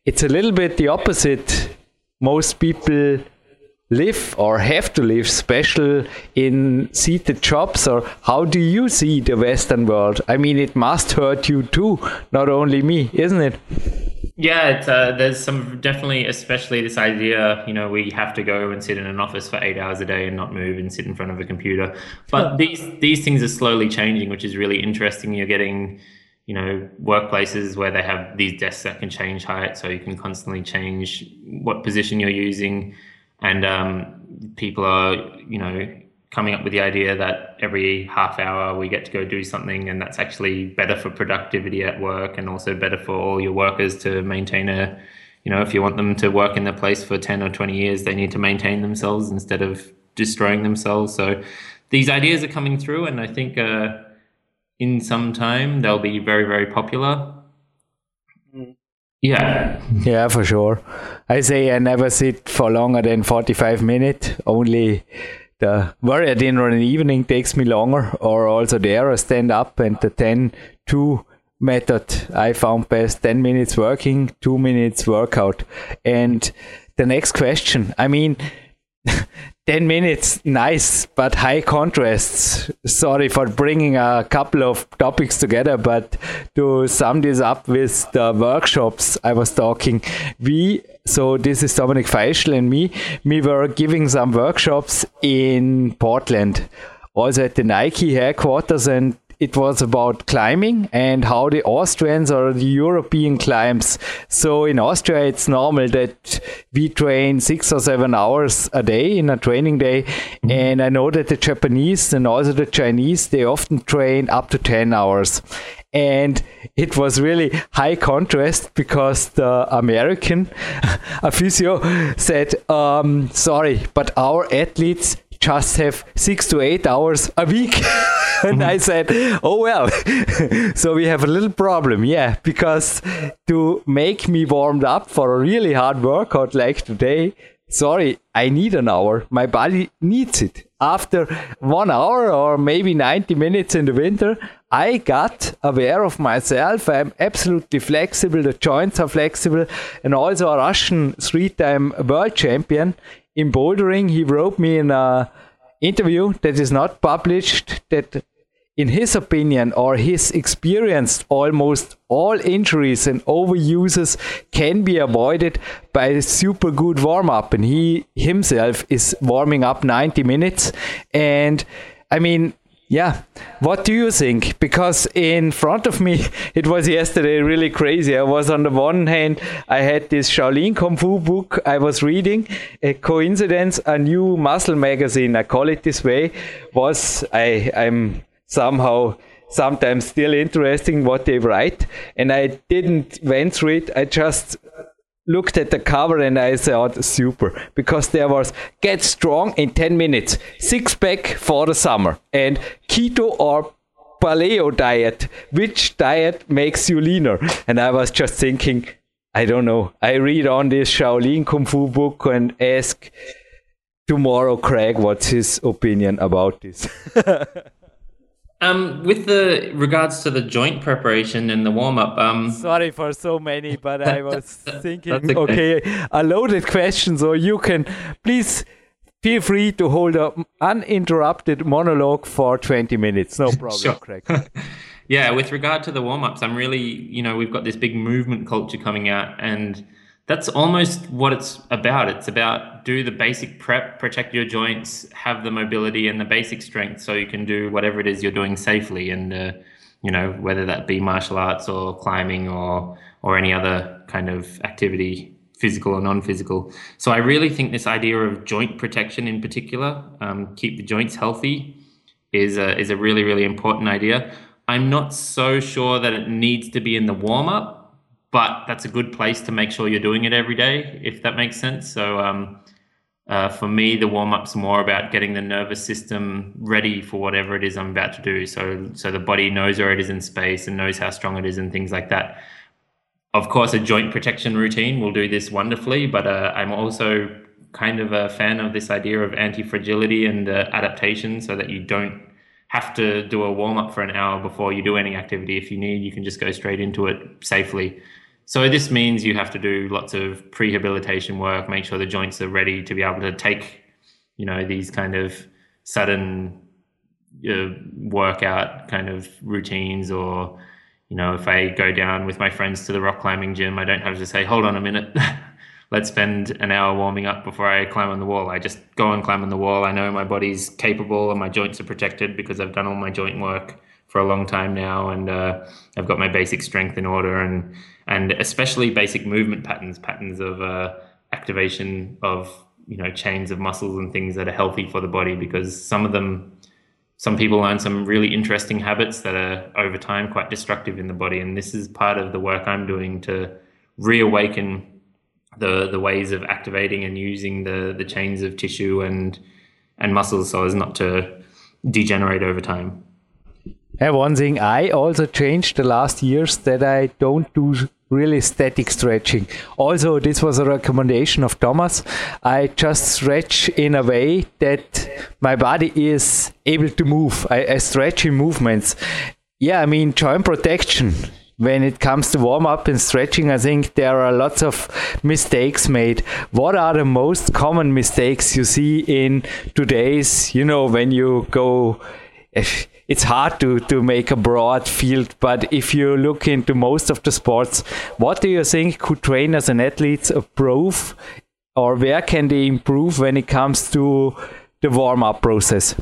it's a little bit the opposite. Most people live or have to live special in seated jobs or how do you see the western world? I mean it must hurt you too not only me isn't it?
Yeah uh, there's some definitely especially this idea you know we have to go and sit in an office for eight hours a day and not move and sit in front of a computer. But these these things are slowly changing which is really interesting. You're getting you know workplaces where they have these desks that can change height so you can constantly change what position you're using. And um, people are you know coming up with the idea that every half hour we get to go do something and that's actually better for productivity at work and also better for all your workers to maintain a you know if you want them to work in the place for 10 or 20 years they need to maintain themselves instead of destroying themselves. So these ideas are coming through and i think uh, in some time they'll be very very popular mm. yeah.
Yeah, for sure. I say I never sit for longer than 45 minutes. Only the warrior dinner in the evening takes me longer, or also there I stand up and the 10 to method I found best 10 minutes working, 2 minutes workout. And the next question I mean, 10 minutes, nice, but high contrasts. Sorry for bringing a couple of topics together, but to sum this up with the workshops I was talking, we, so this is Dominik Feischl and me, we were giving some workshops in Portland, also at the Nike headquarters, and it was about climbing and how the Austrians or the European climbs. So in Austria, it's normal that we train six or seven hours a day in a training day. And I know that the Japanese and also the Chinese, they often train up to 10 hours. And it was really high contrast because the American, a physio, said, um, sorry, but our athletes just have six to eight hours a week. and I mhm. said, oh, well, so we have a little problem. Yeah, because to make me warmed up for a really hard workout like today, sorry, I need an hour. My body needs it. After one hour or maybe 90 minutes in the winter, I got aware of myself. I'm absolutely flexible. The joints are flexible. And also a Russian three-time world champion in bouldering, he wrote me in a interview that is not published that in his opinion or his experience almost all injuries and overuses can be avoided by a super good warm up and he himself is warming up 90 minutes. And i mean yeah. What do you think? Because in front of me, it was yesterday really crazy. I was on the one hand, I had this Shaolin Kung Fu book I was reading. A coincidence, a new muscle magazine, I call it this way, was I, I'm somehow sometimes still interesting what they write. And I didn't went through it. I just looked at the cover and I thought super because there was get strong in 10 minutes, six pack for the summer, and keto or paleo diet. Which diet makes you leaner? And I was just thinking, I don't know. I read on this Shaolin Kung Fu book and ask tomorrow Craig what's his opinion about this.
Um, with the regards to the joint preparation and the warm up, um,
sorry for so many, but I was thinking, okay. okay, a loaded question, so you can please feel free to hold an uninterrupted monologue for 20 minutes. No problem, sure. Craig.
yeah, with regard to the warm ups, I'm really, you know, we've got this big movement culture coming out, and that's almost what it's about. It's about do the basic prep, protect your joints, have the mobility and the basic strength, so you can do whatever it is you're doing safely. And uh, you know whether that be martial arts or climbing or or any other kind of activity, physical or non-physical. So I really think this idea of joint protection, in particular, um, keep the joints healthy, is a, is a really really important idea. I'm not so sure that it needs to be in the warm up but that's a good place to make sure you're doing it every day, if that makes sense. So um, uh, for me, the warm up's more about getting the nervous system ready for whatever it is I'm about to do. So so the body knows where it is in space and knows how strong it is and things like that. Of course, a joint protection routine will do this wonderfully, but uh, I'm also kind of a fan of this idea of anti fragility and uh, adaptation, so that you don't have to do a warm up for an hour before you do any activity. If you need, you can just go straight into it safely. So this means you have to do lots of prehabilitation work, make sure the joints are ready to be able to take, you know, these kind of sudden uh, workout kind of routines or you know if i go down with my friends to the rock climbing gym i don't have to say hold on a minute. Let's spend an hour warming up before i climb on the wall. I just go and climb on the wall. I know my body's capable and my joints are protected because i've done all my joint work for a long time now and uh, i've got my basic strength in order and and especially basic movement patterns, patterns of uh, activation of you know chains of muscles and things that are healthy for the body. Because some of them, some people learn some really interesting habits that are over time quite destructive in the body, and this is part of the work I'm doing to reawaken the the ways of activating and using the the chains of tissue and and muscles so as not to degenerate over time.
One thing I also changed the last years that I don't do really static stretching. Also, this was a recommendation of Thomas. I just stretch in a way that my body is able to move. I, I stretch in movements. Yeah, I mean, joint protection. when it comes to warm up and stretching, I think there are lots of mistakes made. What are the most common mistakes you see in today's, you know, when you go? Eh, It's hard to, to make a broad field, but if you look into most of the sports, what do you think could trainers and athletes improve, or where can they improve when it comes to the warm up process?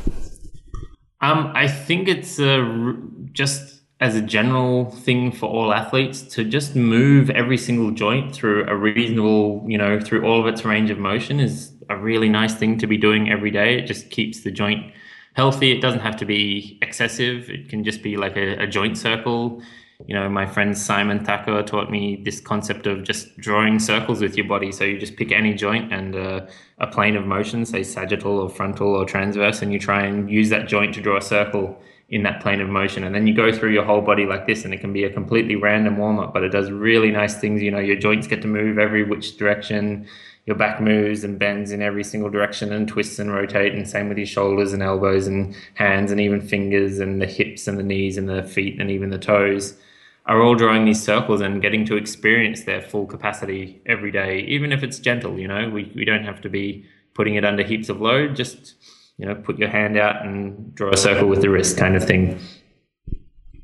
Um, I think it's uh, just as a general thing for all athletes to just move every single joint through a reasonable, you know, through all of its range of motion is a really nice thing to be doing every day. It just keeps the joint healthy. It doesn't have to be excessive. It can just be like a, a joint circle. You know, my friend Simon Thacker taught me this concept of just drawing circles with your body. So you just pick any joint and uh, a plane of motion, say sagittal or frontal or transverse, and you try and use that joint to draw a circle in that plane of motion. And then you go through your whole body like this, and it can be a completely random warm up, but it does really nice things. You know, your joints get to move every which direction, your back moves and bends in every single direction and twists and rotate. And same with your shoulders and elbows and hands and even fingers and the hips and the knees and the feet and even the toes are all drawing these circles and getting to experience their full capacity every day, even if it's gentle. You know, we, we don't have to be putting it under heaps of load, just you know, put your hand out and draw a circle with the wrist kind of thing.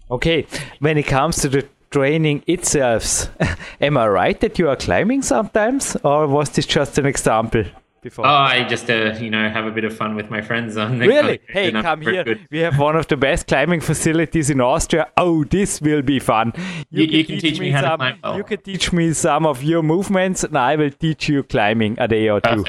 Okay, when it comes to the training itself, am I right that you are climbing sometimes, or was this just an example? Before?
Oh, I just uh, you know have a bit of fun with my friends on the
Really? Hey, come here. Good. We have one of the best climbing facilities in Austria. Oh, this will be fun.
You, you, can, you can, teach, me, how some, to climb.
Oh. You can teach me some of your movements, and I will teach you climbing a day or two.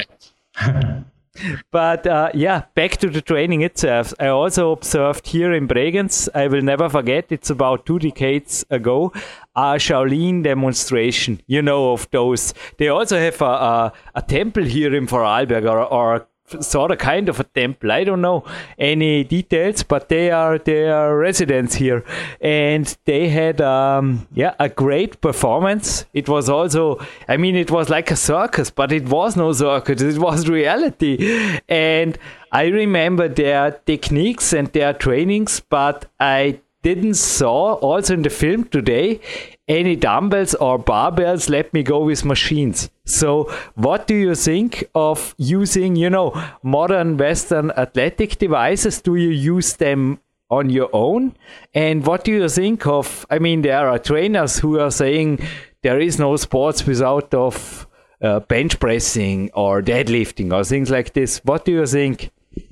but uh, yeah, back to the training itself. I also observed here in Bregenz, I will never forget, it's about two decades ago, a Shaolin demonstration, you know, of those. They also have a, a, a temple here in Vorarlberg or, or sort of kind of a temple. I don't know any details, but they are they are residents here, and they had um, yeah a great performance. It was also, I mean, it was like a circus, but it was no circus. It was reality, and I remember their techniques and their trainings, but I didn't saw also in the film today any dumbbells or barbells? Let me go with machines. So what do you think of using you know modern western athletic devices? Do you use them on your own? And what do you think of i mean there are trainers who are saying there is no sports without of uh, bench pressing or deadlifting or things like this. What do you think?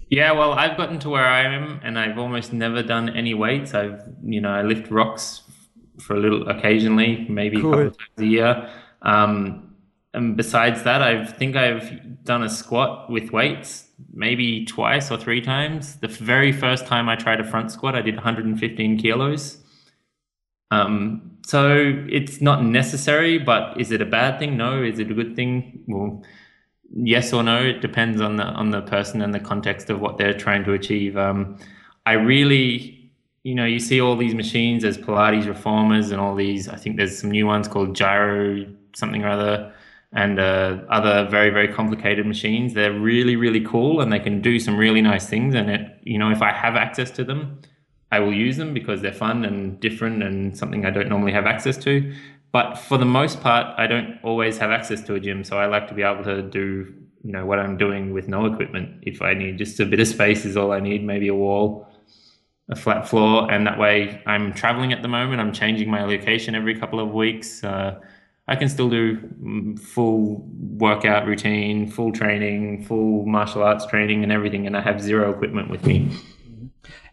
Yeah, well, I've gotten to where I am, and I've almost never done any weights. I've, you know, I lift rocks for a little occasionally, maybe cool. a couple times a year. Um, and besides that, I think I've done a squat with weights maybe twice or three times. The very first time I tried a front squat, I did 115 kilos. Um, so it's not necessary, but is it a bad thing? No. Is it a good thing? Well, yes or no. It depends on the on the person and the context of what they're trying to achieve. Um, I really, you know, you see all these machines as Pilates reformers and all these. I think there's some new ones called gyro something or other, and uh, other very very complicated machines. They're really really cool and they can do some really nice things. And it, you know, if I have access to them. I will use them because they're fun and different and something I don't normally have access to. But for the most part, I don't always have access to a gym, so I like to be able to do you know what I'm doing with no equipment. If I need just a bit of space, is all I need. Maybe a wall, a flat floor, and that way I'm traveling at the moment. I'm changing my location every couple of weeks. Uh, I can still do mm, full workout routine, full training, full martial arts training, and everything, and I have zero equipment with me.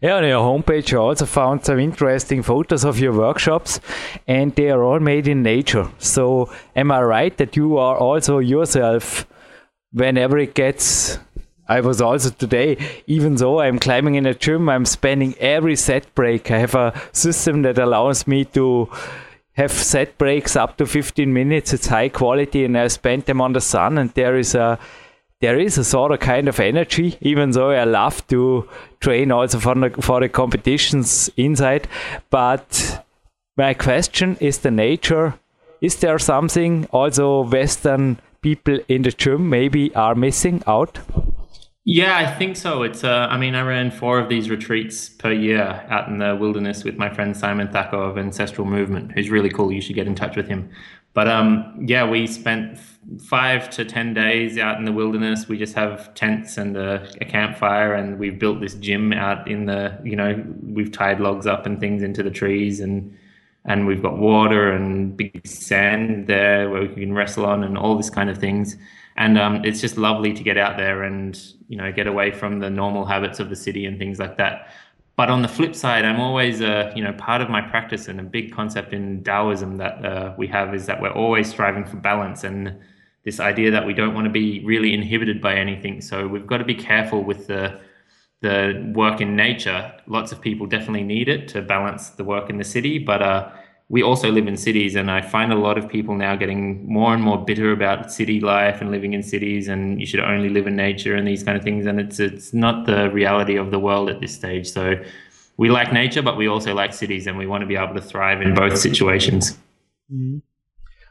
Yeah, on your homepage, I also found some interesting photos of your workshops, and they are all made in nature. So, am I right that you are also yourself, whenever it gets I was also today, even though I'm climbing in a gym, I'm spending every set break. I have a system that allows me to have set breaks up to 15 minutes. It's high quality, and I spend them on the sun. And there is a there is a sort of kind of energy, even though I love to train also for the, for the competitions inside. But my question is the nature. Is there something also Western people in the gym maybe are missing out?
Yeah, I think so. It's uh, I mean, I ran four of these retreats per year out in the wilderness with my friend Simon Thacker of Ancestral Movement, who's really cool. You should get in touch with him. But um, yeah, we spent five to ten days out in the wilderness. We just have tents and a, a, campfire, and we've built this gym out in the you know we've tied logs up and things into the trees, and and we've got water and big sand there where we can wrestle on, and all this kind of things and um, it's just lovely to get out there and you know get away from the normal habits of the city and things like that. But on the flip side, I'm always uh, you know part of my practice and a big concept in Taoism that uh, we have is that we're always striving for balance and this idea that we don't want to be really inhibited by anything. So we've got to be careful with the the work in nature. Lots of people definitely need it to balance the work in the city, but uh, we also live in cities, and I find a lot of people now getting more and more bitter about city life and living in cities, and you should only live in nature and these kind of things. And it's it's not the reality of the world at this stage. So we like nature, but we also like cities, and we want to be able to thrive in both situations.
Mm-hmm.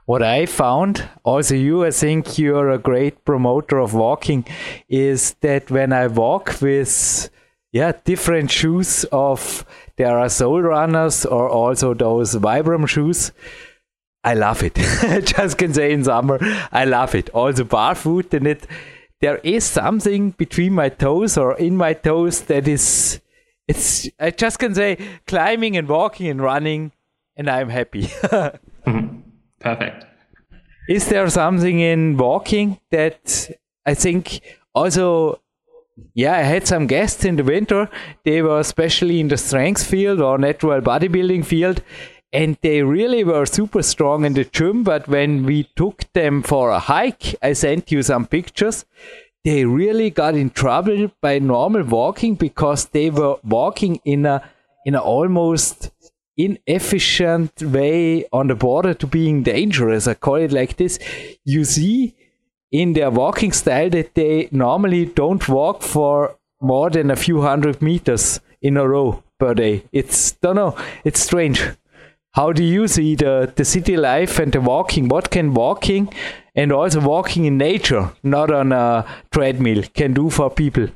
What I found, also you, I think you're a great promoter of walking, is that when I walk with yeah different shoes of there are soul runners or also those vibram shoes. I love it. Just can say in summer i love it. Also barefoot and it. There is something between my toes or in my toes that is it's i just can say climbing and walking and running and i'm happy.
Mm-hmm. perfect.
Is there something in walking that i think also yeah, I had some guests in the winter. They were especially in the strength field or natural bodybuilding field, and they really were super strong in the gym. But when we took them for a hike, I sent you some pictures. They really got in trouble by normal walking because they were walking in a in a almost inefficient way on the border to being dangerous. I call it like this. You see in their walking style that they normally don't walk for more than a few hundred meters in a row per day. It's don't know, it's strange. How do you see the, the city life and the walking? What can walking and also walking in nature, not on a treadmill, can do for people?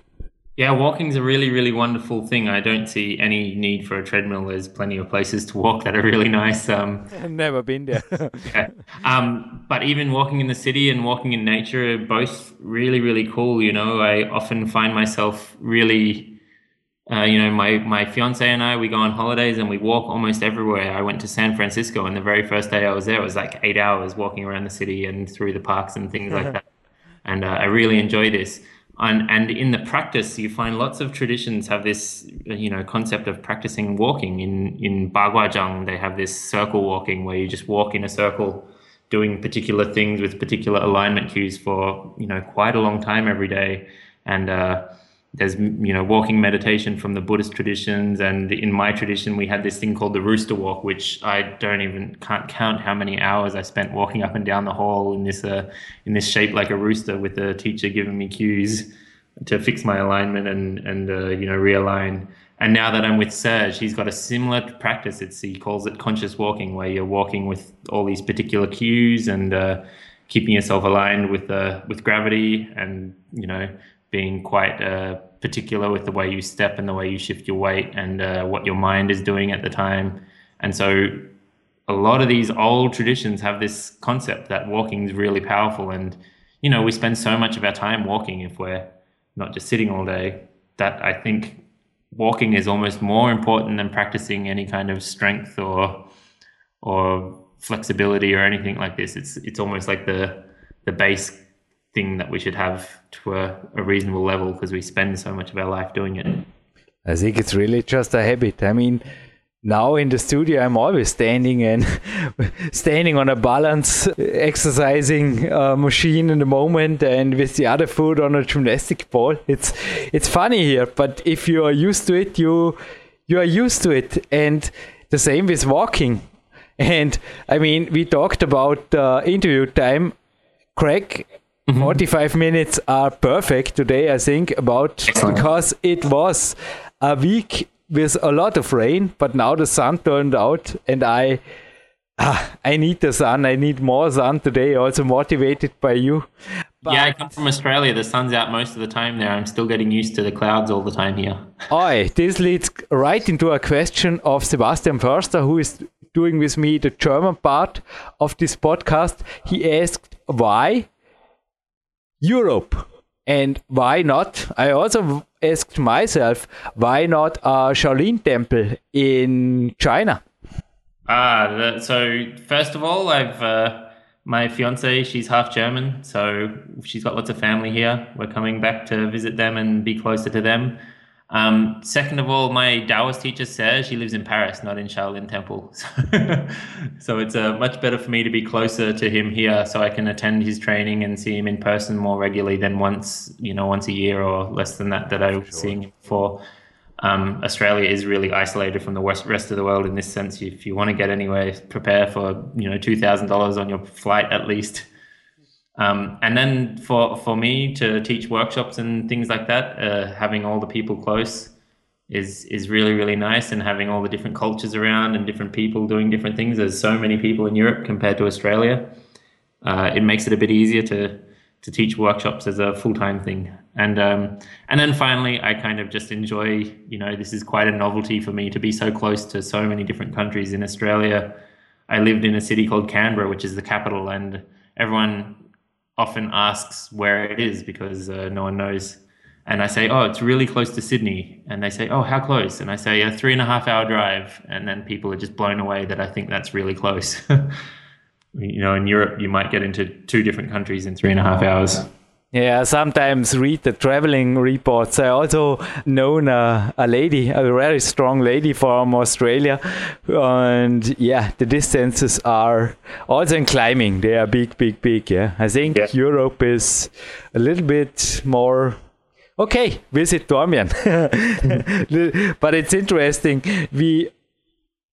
Yeah, walking's a really, really wonderful thing. I don't see any need for a treadmill. There's plenty of places to walk that are really nice. Um,
I've never been there.
yeah. um, but even walking in the city and walking in nature are both really, really cool. You know, I often find myself really, uh, you know, my, my fiance and I, we go on holidays and we walk almost everywhere. I went to San Francisco and the very first day I was there, it was like eight hours walking around the city and through the parks and things like that. And uh, I really enjoy this and, and in the practice, you find lots of traditions have this, you know, concept of practicing walking. In in Baguazhang, they have this circle walking where you just walk in a circle, doing particular things with particular alignment cues for you know quite a long time every day. And uh, there's you know walking meditation from the Buddhist traditions, and in my tradition, we had this thing called the rooster walk, which I don't even can't count how many hours I spent walking up and down the hall in this uh, in this shape like a rooster, with the teacher giving me cues to fix my alignment and and uh, you know realign. And now that I'm with Serge, he's got a similar practice. It's he calls it conscious walking, where you're walking with all these particular cues and uh, keeping yourself aligned with uh, with gravity, and you know being quite uh, particular with the way you step and the way you shift your weight and uh, what your mind is doing at the time. And so a lot of these old traditions have this concept that walking is really powerful. And, you know, we spend so much of our time walking if we're not just sitting all day that I think walking is almost more important than practicing any kind of strength or or flexibility or anything like this. It's it's almost like the the base thing that we should have to a, a reasonable level because we spend so much of our life doing it.
I think it's really just a habit. I mean, now in the studio, I'm always standing and standing on a balance exercising uh, machine in the moment, and with the other foot on a gymnastic ball. It's it's funny here, but if you are used to it, you you are used to it, and the same with walking. And I mean, we talked about uh, interview time. Craig Mm-hmm. 45 minutes are perfect today, I think, about Excellent. because it was a week with a lot of rain, but now the sun turned out and I ah, I need the sun. I need more sun today, also motivated by you.
But yeah, I come from Australia. The sun's out most of the time there. I'm still getting used to the clouds all the time here.
Oi, this leads right into a question of Sebastian Förster, who is doing with me the German part of this podcast. He asked why Europe and why not? I also asked myself why not a Shaolin temple in China.
Ah, the, so first of all, I've. Uh, my fiance, she's half German, so she's got lots of family here. We're coming back to visit them and be closer to them. Um, second of all, my Taoist teacher says she lives in Paris, not in Shaolin Temple. so it's uh, much better for me to be closer to him here so I can attend his training and see him in person more regularly than once, you know, once a year or less than that that I was sure. seeing him before um, Australia is really isolated from the west, rest of the world in this sense. If you want to get anywhere, prepare for you know two thousand dollars on your flight at least. Um, and then for for me to teach workshops and things like that, uh, having all the people close is is really really nice, and having all the different cultures around and different people doing different things. There's so many people in Europe compared to Australia. Uh, it makes it a bit easier to to teach workshops as a full time thing. And um, and then finally, I kind of just enjoy. You know, this is quite a novelty for me to be so close to so many different countries. In Australia, I lived in a city called Canberra, which is the capital, and everyone often asks where it is because uh, no one knows. And I say, oh, it's really close to Sydney. And they say, oh, how close? And I say, a three and a half hour drive. And then people are just blown away that I think that's really close. you know, in Europe, you might get into two different countries in three and a half hours.
Yeah, sometimes read the traveling reports. I also known a, a lady, a very strong lady from Australia, and yeah, the distances are also in climbing. They are big, big, big. Yeah, I think yeah. Europe is a little bit more okay, visit Dornbirn. but it's interesting. We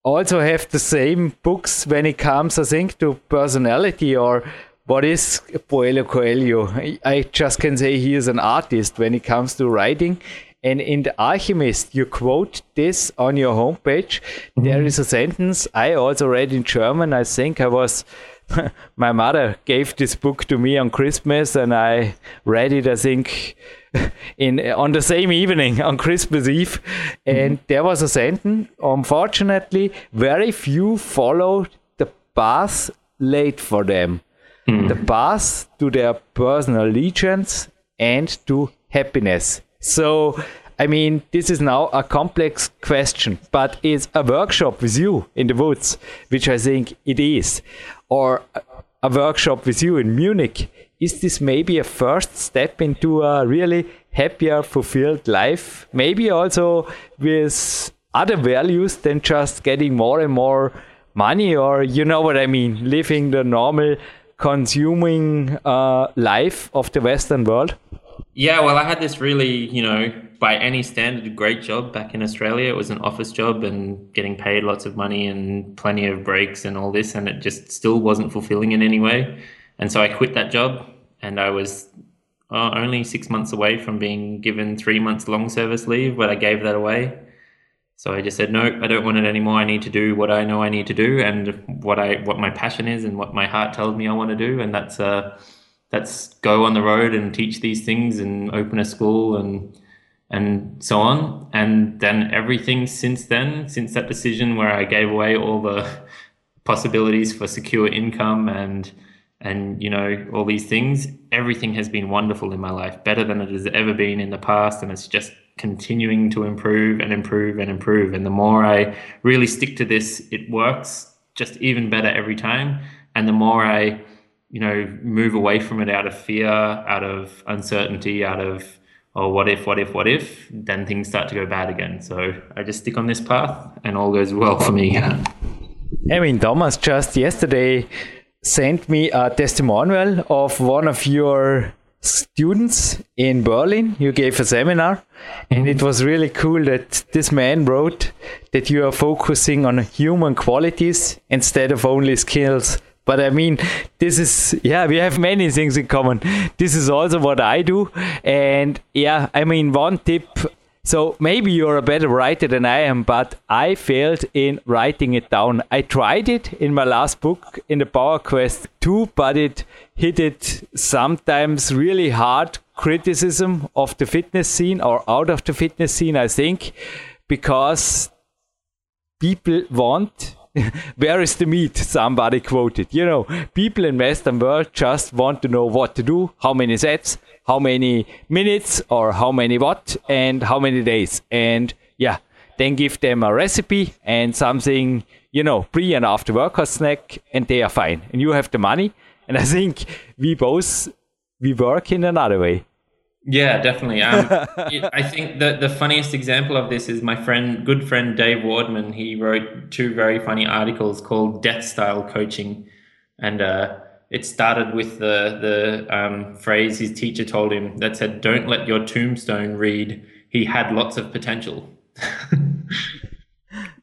also have the same books when it comes, I think, to personality or what is Paulo Coelho? I just can say he is an artist when it comes to writing. And in The Alchemist, you quote this on your homepage. Mm-hmm. There is a sentence I also read in German. I think I was, my mother gave this book to me on Christmas and I read it, I think, in on the same evening on Christmas Eve, and mm-hmm. there was a sentence. Unfortunately, very few followed the path laid for them, mm. the path to their personal allegiance and to happiness. So. I mean, this is now a complex question, but it's a workshop with you in the woods, which I think it is, or a workshop with you in Munich is this maybe a first step into a really happier, fulfilled life? Maybe also with other values than just getting more and more money, or you know what I mean, living the normal consuming uh, life of the Western world?
Yeah, well, I had this really, you know, by any standard, great job back in Australia. It was an office job and getting paid lots of money and plenty of breaks and all this, and it just still wasn't fulfilling in any way. And so I quit that job and I was uh, only six months away from being given three months long service leave, but I gave that away. So I just said, no, I don't want it anymore. I need to do what I know I need to do and what I what my passion is and what my heart tells me I want to do, and that's uh, that's go on the road and teach these things and open a school and and so on. And then everything since then, since that decision where I gave away all the possibilities for secure income and and you know all these things everything has been wonderful in my life better than it has ever been in the past and it's just continuing to improve and improve and improve. And the more i really stick to this it works just even better every time. And the more i you know move away from it out of fear out of uncertainty out of oh what if what if what if then things start to go bad again. So i just stick on this path and all goes well for me.
I mean, Thomas just yesterday sent me a testimonial of one of your students in Berlin. You gave a seminar, and it mm-hmm. was really cool that this man wrote that you are focusing on human qualities instead of only skills. But I mean, this is, yeah, we have many things in common. This is also what I do. And yeah, I mean, one tip so maybe you're a better writer than I am, but I failed in writing it down. I tried it in my last book in the Power Quest 2, but it hit it sometimes really hard criticism of the fitness scene or out of the fitness scene, I think, because people want where is the meat somebody quoted. You know people in western world just want to know what to do how many sets how many minutes or how many what and how many days. And yeah then give them a recipe and something you know pre and after workout snack and they are fine. And you have the money and i think we both we work in another way
yeah, definitely. Um, it, I think the the funniest example of this is my friend, good friend Dave Wardman. He wrote two very funny articles called "Death Style Coaching," and uh, it started with the the um, phrase his teacher told him that said, "Don't let your tombstone read he had lots of potential."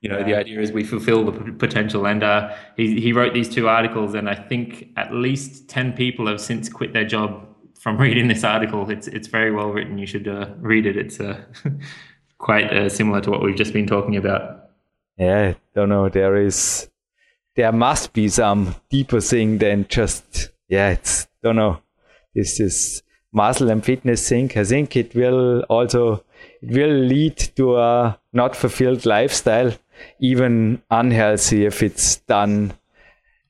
you know, the idea is we fulfill the p- potential. And uh, he he wrote these two articles, and I think at least ten people have since quit their job from reading this article. It's it's very well written. You should uh, read it. It's uh, quite uh, similar to what we've just been talking about.
Yeah, I don't know. There is, there must be some deeper thing than just yeah. It's don't know. This is muscle and fitness thing. I think it will also will lead to a not fulfilled lifestyle, even unhealthy if it's done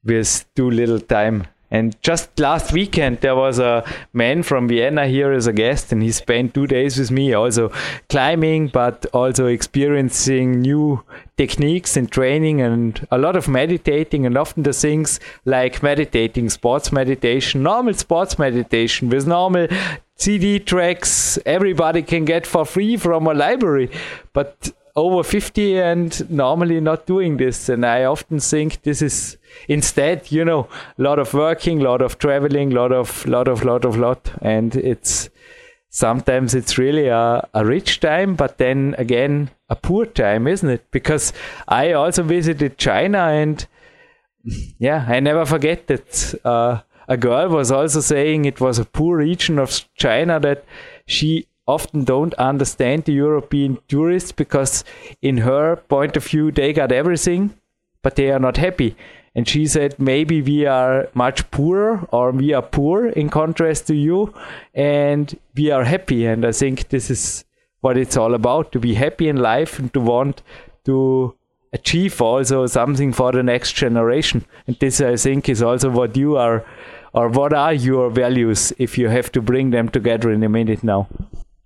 with too little time and just last weekend, there was a man from Vienna here as a guest, and he spent two days with me, also climbing, but also experiencing new techniques and training and a lot of meditating. And often the things like meditating, sports meditation, normal sports meditation with normal CD tracks, everybody can get for free from a library. But over 50 and normally not doing this. And I often think this is instead, you know, a lot of working, a lot of traveling, a lot of, lot of, lot of, lot. And it's sometimes it's really a, a rich time, but then again, a poor time, isn't it? Because I also visited China and yeah, I never forget that uh, a girl was also saying it was a poor region of China that she often don't understand the European tourists because, in her point of view, they got everything, but they are not happy. And she said, maybe we are much poorer or we are poor in contrast to you, and we are happy. And I think this is what it's all about to be happy in life and to want to achieve also something for the next generation. And this, I think, is also what you are, or what are your values if you have to bring them together in a minute now.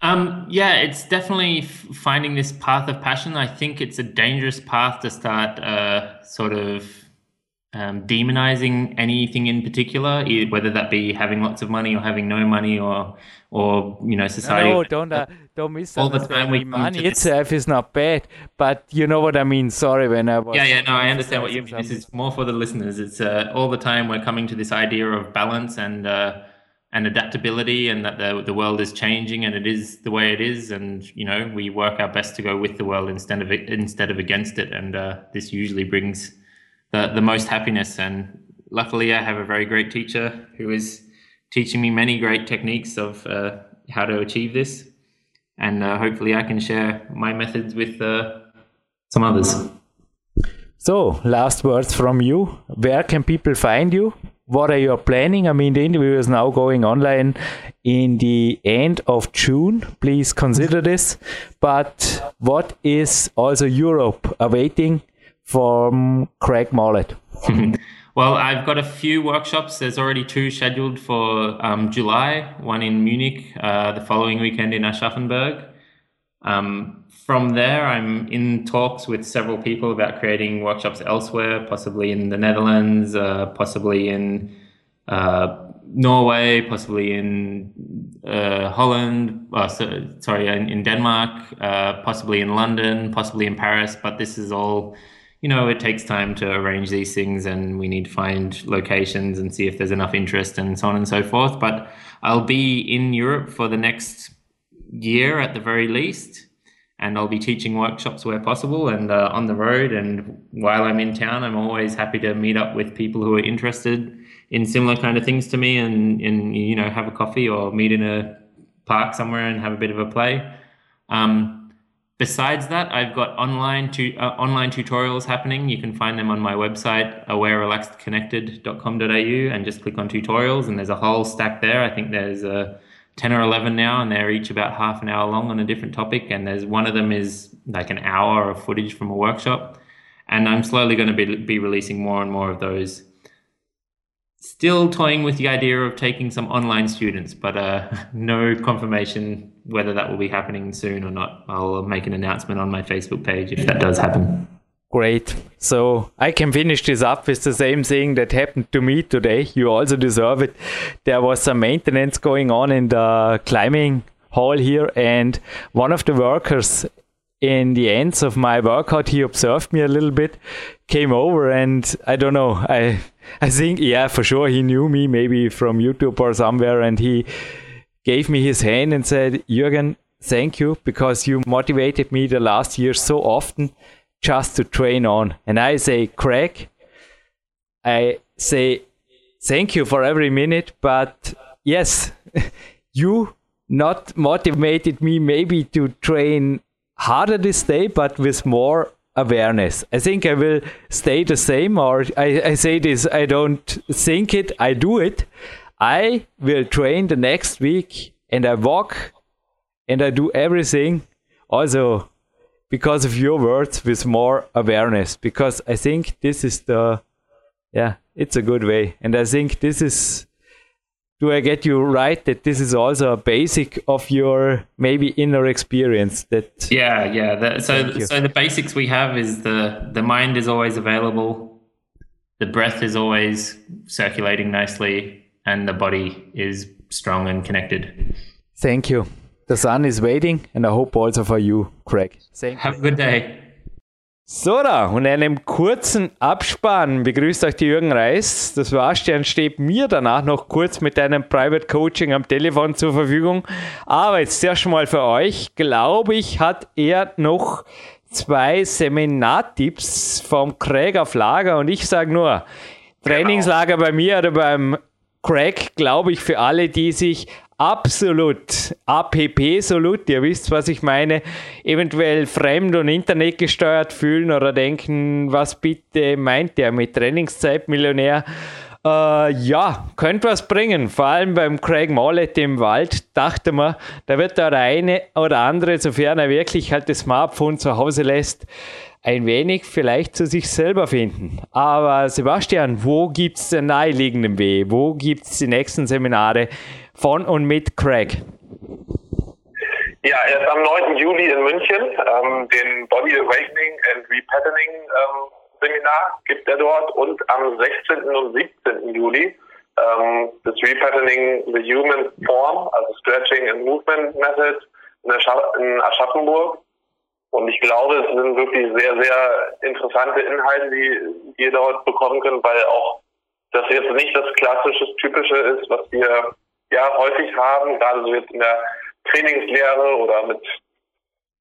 Um, yeah, it's definitely finding this path of passion. I think it's a dangerous path to start uh, sort of um, demonizing anything in particular, whether that be having lots of money or having no money or or you know society.
No, don't uh, don't miss all the time. We money itself is not bad, but you know what I mean. Sorry, when I was
yeah yeah no, I understand what you mean. This is more for the listeners. It's uh, all the time we're coming to this idea of balance and. Uh, and adaptability and that the, the world is changing and it is the way it is. And you know we work our best to go with the world instead of instead of against it. And uh, this usually brings the, the most happiness. And luckily i have a very great teacher who is teaching me many great techniques of uh, how to achieve this. And uh, hopefully i can share my methods with uh, some others.
So last words from you. Where can people find you what are you planning? I mean, the interview is now going online in the end of June. Please consider this. But what is also Europe awaiting from Craig Mallett?
well, I've got a few workshops. There's already two scheduled for um, July, one in Munich, uh, the following weekend in Aschaffenburg. Um, from there, I'm in talks with several people about creating workshops elsewhere, possibly in the Netherlands, uh, possibly in uh, Norway, possibly in uh, Holland, uh, so, sorry, in, in Denmark, uh, possibly in London, possibly in Paris. But this is all, you know, it takes time to arrange these things and we need to find locations and see if there's enough interest and so on and so forth. But I'll be in Europe for the next year at the very least and I'll be teaching workshops where possible and uh, on the road. And while I'm in town, I'm always happy to meet up with people who are interested in similar kind of things to me, and and you know have a coffee or meet in a park somewhere and have a bit of a play. Um, besides that, I've got online tu- uh, online tutorials happening. You can find them on my website, awarerelaxedconnected.com.au, and just click on tutorials. And there's a whole stack there. I think there's a 10 or 11 now, and they're each about half an hour long on a different topic. And there's one of them is like an hour of footage from a workshop. And I'm slowly going to be, be releasing more and more of those. Still toying with the idea of taking some online students, but uh, no confirmation whether that will be happening soon or not. I'll make an announcement on my Facebook page if that does happen.
Great. So I can finish this up with the same thing that happened to me today. You also deserve it. There was some maintenance going on in the climbing hall here, and one of the workers in the ends of my workout, he observed me a little bit, came over, and I don't know. I I think yeah, for sure he knew me, maybe from YouTube or somewhere, and he gave me his hand and said, Jürgen, thank you because you motivated me the last year so often just to train on. And I say, Craig, I say, thank you for every minute, but yes, you not motivated me maybe to train harder this day, but with more awareness. I think I will stay the same, or I, I say this, I don't think it, I do it. I will train the next week and I walk and I do everything also because of your words with more awareness because I think this is the yeah it's a good way and I think this is do I get you right that this is also a basic of your maybe inner experience that
yeah yeah the, so so the basics we have is the the mind is always available the breath is always circulating nicely and the body is strong and connected.
Thank you. The sun is waiting and I hope also for you, Craig.
Thank Have a good day.
So da, und einem kurzen Abspann begrüßt euch die Jürgen Reis. Das war's, dann steht mir danach noch kurz mit einem Private Coaching am Telefon zur Verfügung. Aber jetzt erst mal für euch, glaube ich, hat er noch zwei Seminartipps vom Craig auf Lager und ich sage nur, Trainingslager bei mir oder beim Crack, glaube ich, für alle, die sich absolut APP solut, ihr wisst, was ich meine, eventuell fremd und internetgesteuert fühlen oder denken, was bitte meint der mit Trainingszeitmillionär? Äh, ja, könnte was bringen. Vor allem beim Craig Mollett im Wald dachte man, da wird der eine oder andere, sofern er wirklich halt das Smartphone zu Hause lässt, ein wenig vielleicht zu sich selber finden. Aber Sebastian, wo gibt es den naheliegenden Weg? Wo gibt es die nächsten Seminare von und mit Craig?
Ja, erst am 9. Juli in München, ähm, den Body Awakening and Repatterning ähm, Seminar gibt er dort und am 16. und 17. Juli ähm, das Repatterning the Human Form, also Stretching and Movement Method in, in Aschaffenburg. Und ich glaube, es sind wirklich sehr, sehr interessante Inhalte, die, die ihr dort bekommen könnt, weil auch das jetzt nicht das klassische, typische ist, was wir ja häufig haben, gerade so jetzt in der Trainingslehre oder mit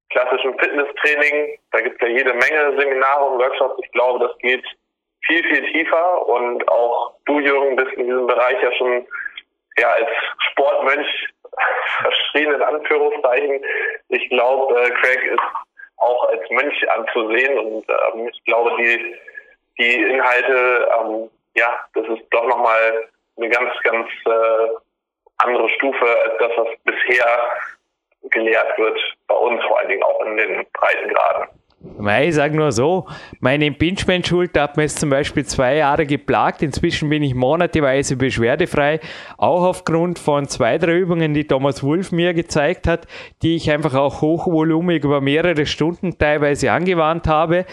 klassischem Fitnesstraining. Da gibt es ja jede Menge Seminare und Workshops. Ich glaube, das geht viel, viel tiefer und auch du, Jürgen, bist in diesem Bereich ja schon ja als Sportmönch verschrien in Anführungszeichen. Ich glaube, äh, Craig ist auch als Mönch anzusehen. Und ähm, ich glaube, die, die Inhalte, ähm, ja, das ist doch nochmal eine ganz, ganz äh, andere Stufe als das, was bisher gelehrt wird, bei uns vor allen Dingen auch in den Breitengraden.
Ich sage nur so, meine Impingement-Schulter hat mir jetzt zum Beispiel zwei Jahre geplagt. Inzwischen bin ich monateweise beschwerdefrei, auch aufgrund von zwei, drei Übungen, die Thomas Wolf mir gezeigt hat, die ich einfach auch hochvolumig über mehrere Stunden teilweise angewandt habe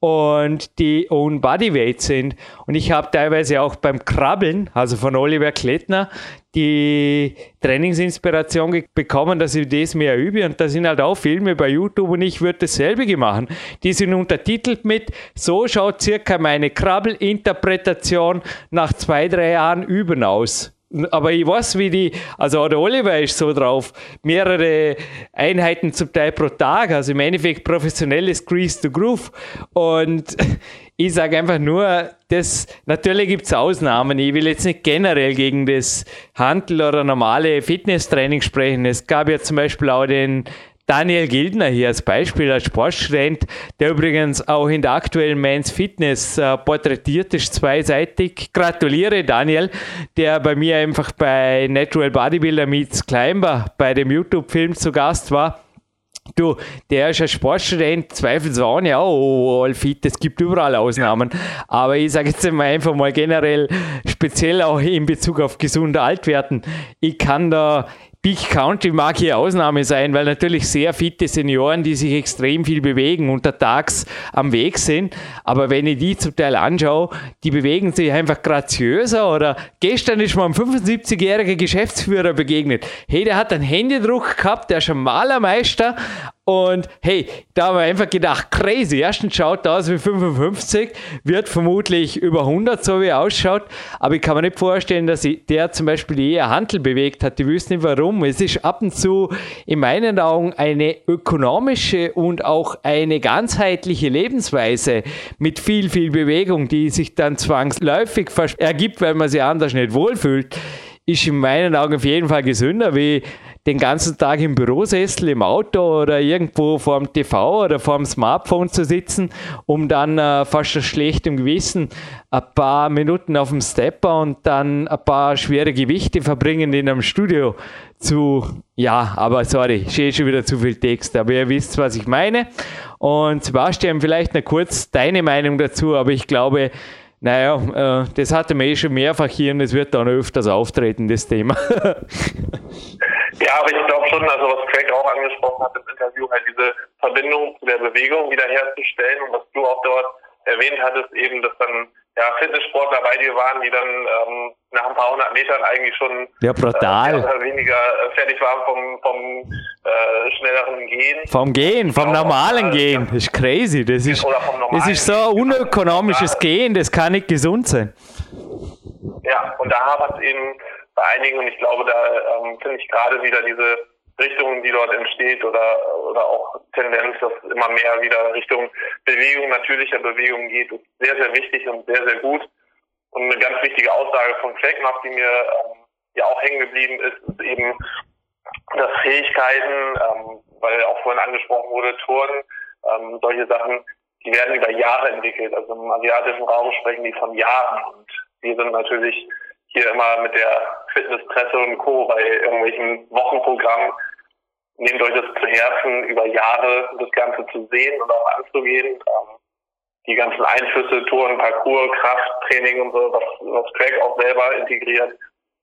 und die Own Bodyweight sind. Und ich habe teilweise auch beim Krabbeln, also von Oliver Klettner, die Trainingsinspiration bekommen, dass ich das mehr übe. Und da sind halt auch Filme bei YouTube und ich würde dasselbe machen. Die sind untertitelt mit, so schaut circa meine Krabbelinterpretation nach zwei, drei Jahren Üben aus. Aber ich weiß, wie die, also der Oliver ist so drauf, mehrere Einheiten zum Teil pro Tag, also im Endeffekt professionelles Grease to Groove. Und ich sage einfach nur, das, natürlich gibt es Ausnahmen. Ich will jetzt nicht generell gegen das Handel oder normale Fitnesstraining sprechen. Es gab ja zum Beispiel auch den Daniel Gildner hier als Beispiel, als Sportstudent, der übrigens auch in der aktuellen Men's Fitness äh, porträtiert ist, zweiseitig. Gratuliere Daniel, der bei mir einfach bei Natural Bodybuilder Meets Climber bei dem YouTube-Film zu Gast war. Du, der ist ein Sportstudent, zweifelsohne auch all fit, es gibt überall Ausnahmen. Aber ich sage jetzt mal einfach mal generell, speziell auch in Bezug auf gesunde Altwerten, ich kann da Big Country mag hier Ausnahme sein, weil natürlich sehr fitte Senioren, die sich extrem viel bewegen, untertags am Weg sind. Aber wenn ich die zum Teil anschaue, die bewegen sich einfach graziöser. Oder gestern ist mir ein 75-jähriger Geschäftsführer begegnet. Hey, der hat einen Händedruck gehabt, der ist ein Malermeister, und hey, da haben wir einfach gedacht, crazy. Erstens schaut aus wie 55, wird vermutlich über 100, so wie er ausschaut. Aber ich kann mir nicht vorstellen, dass der zum Beispiel eher Handel bewegt hat. Die wissen nicht warum. Es ist ab und zu in meinen Augen eine ökonomische und auch eine ganzheitliche Lebensweise mit viel, viel Bewegung, die sich dann zwangsläufig ergibt, weil man sich anders nicht wohlfühlt, ist in meinen Augen auf jeden Fall gesünder wie den ganzen Tag im Bürosessel, im Auto oder irgendwo vor dem TV oder vor dem Smartphone zu sitzen, um dann äh, fast aus schlechtem Gewissen ein paar Minuten auf dem Stepper und dann ein paar schwere Gewichte verbringen in einem Studio zu, ja, aber sorry, ich sehe schon wieder zu viel Text, aber ihr wisst, was ich meine. Und Sebastian, vielleicht noch kurz deine Meinung dazu, aber ich glaube, naja, äh, das hatte man eh schon mehrfach hier und es wird dann öfters auftreten, das Thema.
Ja, aber ich glaube schon, also was Craig auch angesprochen hat im Interview, halt diese Verbindung zu der Bewegung wiederherzustellen und was du auch dort erwähnt hattest, eben, dass dann ja, Fitnesssportler bei dir waren, die dann ähm, nach ein paar hundert Metern eigentlich schon
ja, brutal.
Äh, oder weniger äh, fertig waren vom, vom äh, schnelleren Gehen.
Vom Gehen, vom genau, normalen äh, Gehen. Das ist crazy. Das ist, das ist so ein unökonomisches Gehen, das kann nicht gesund sein.
Ja, und da hapert es eben bei einigen und ich glaube, da ähm, finde ich gerade wieder diese Richtung, die dort entsteht oder, oder auch Tendenz, dass immer mehr wieder Richtung Bewegung, natürlicher Bewegung geht, ist sehr, sehr wichtig und sehr, sehr gut. Und eine ganz wichtige Aussage von Craig macht, die mir ähm, ja auch hängen geblieben ist, ist eben, dass Fähigkeiten, ähm, weil auch vorhin angesprochen wurde, Touren, ähm, solche Sachen, die werden über Jahre entwickelt. Also im asiatischen Raum sprechen die von Jahren und die sind natürlich hier immer mit der Fitnesspresse und Co. bei irgendwelchen Wochenprogrammen. Nehmt euch das zu Herzen, über Jahre das Ganze zu sehen und auch anzugehen. Ähm, die ganzen Einflüsse, Touren, Parcours, Krafttraining und so, was, was Craig auch selber integriert.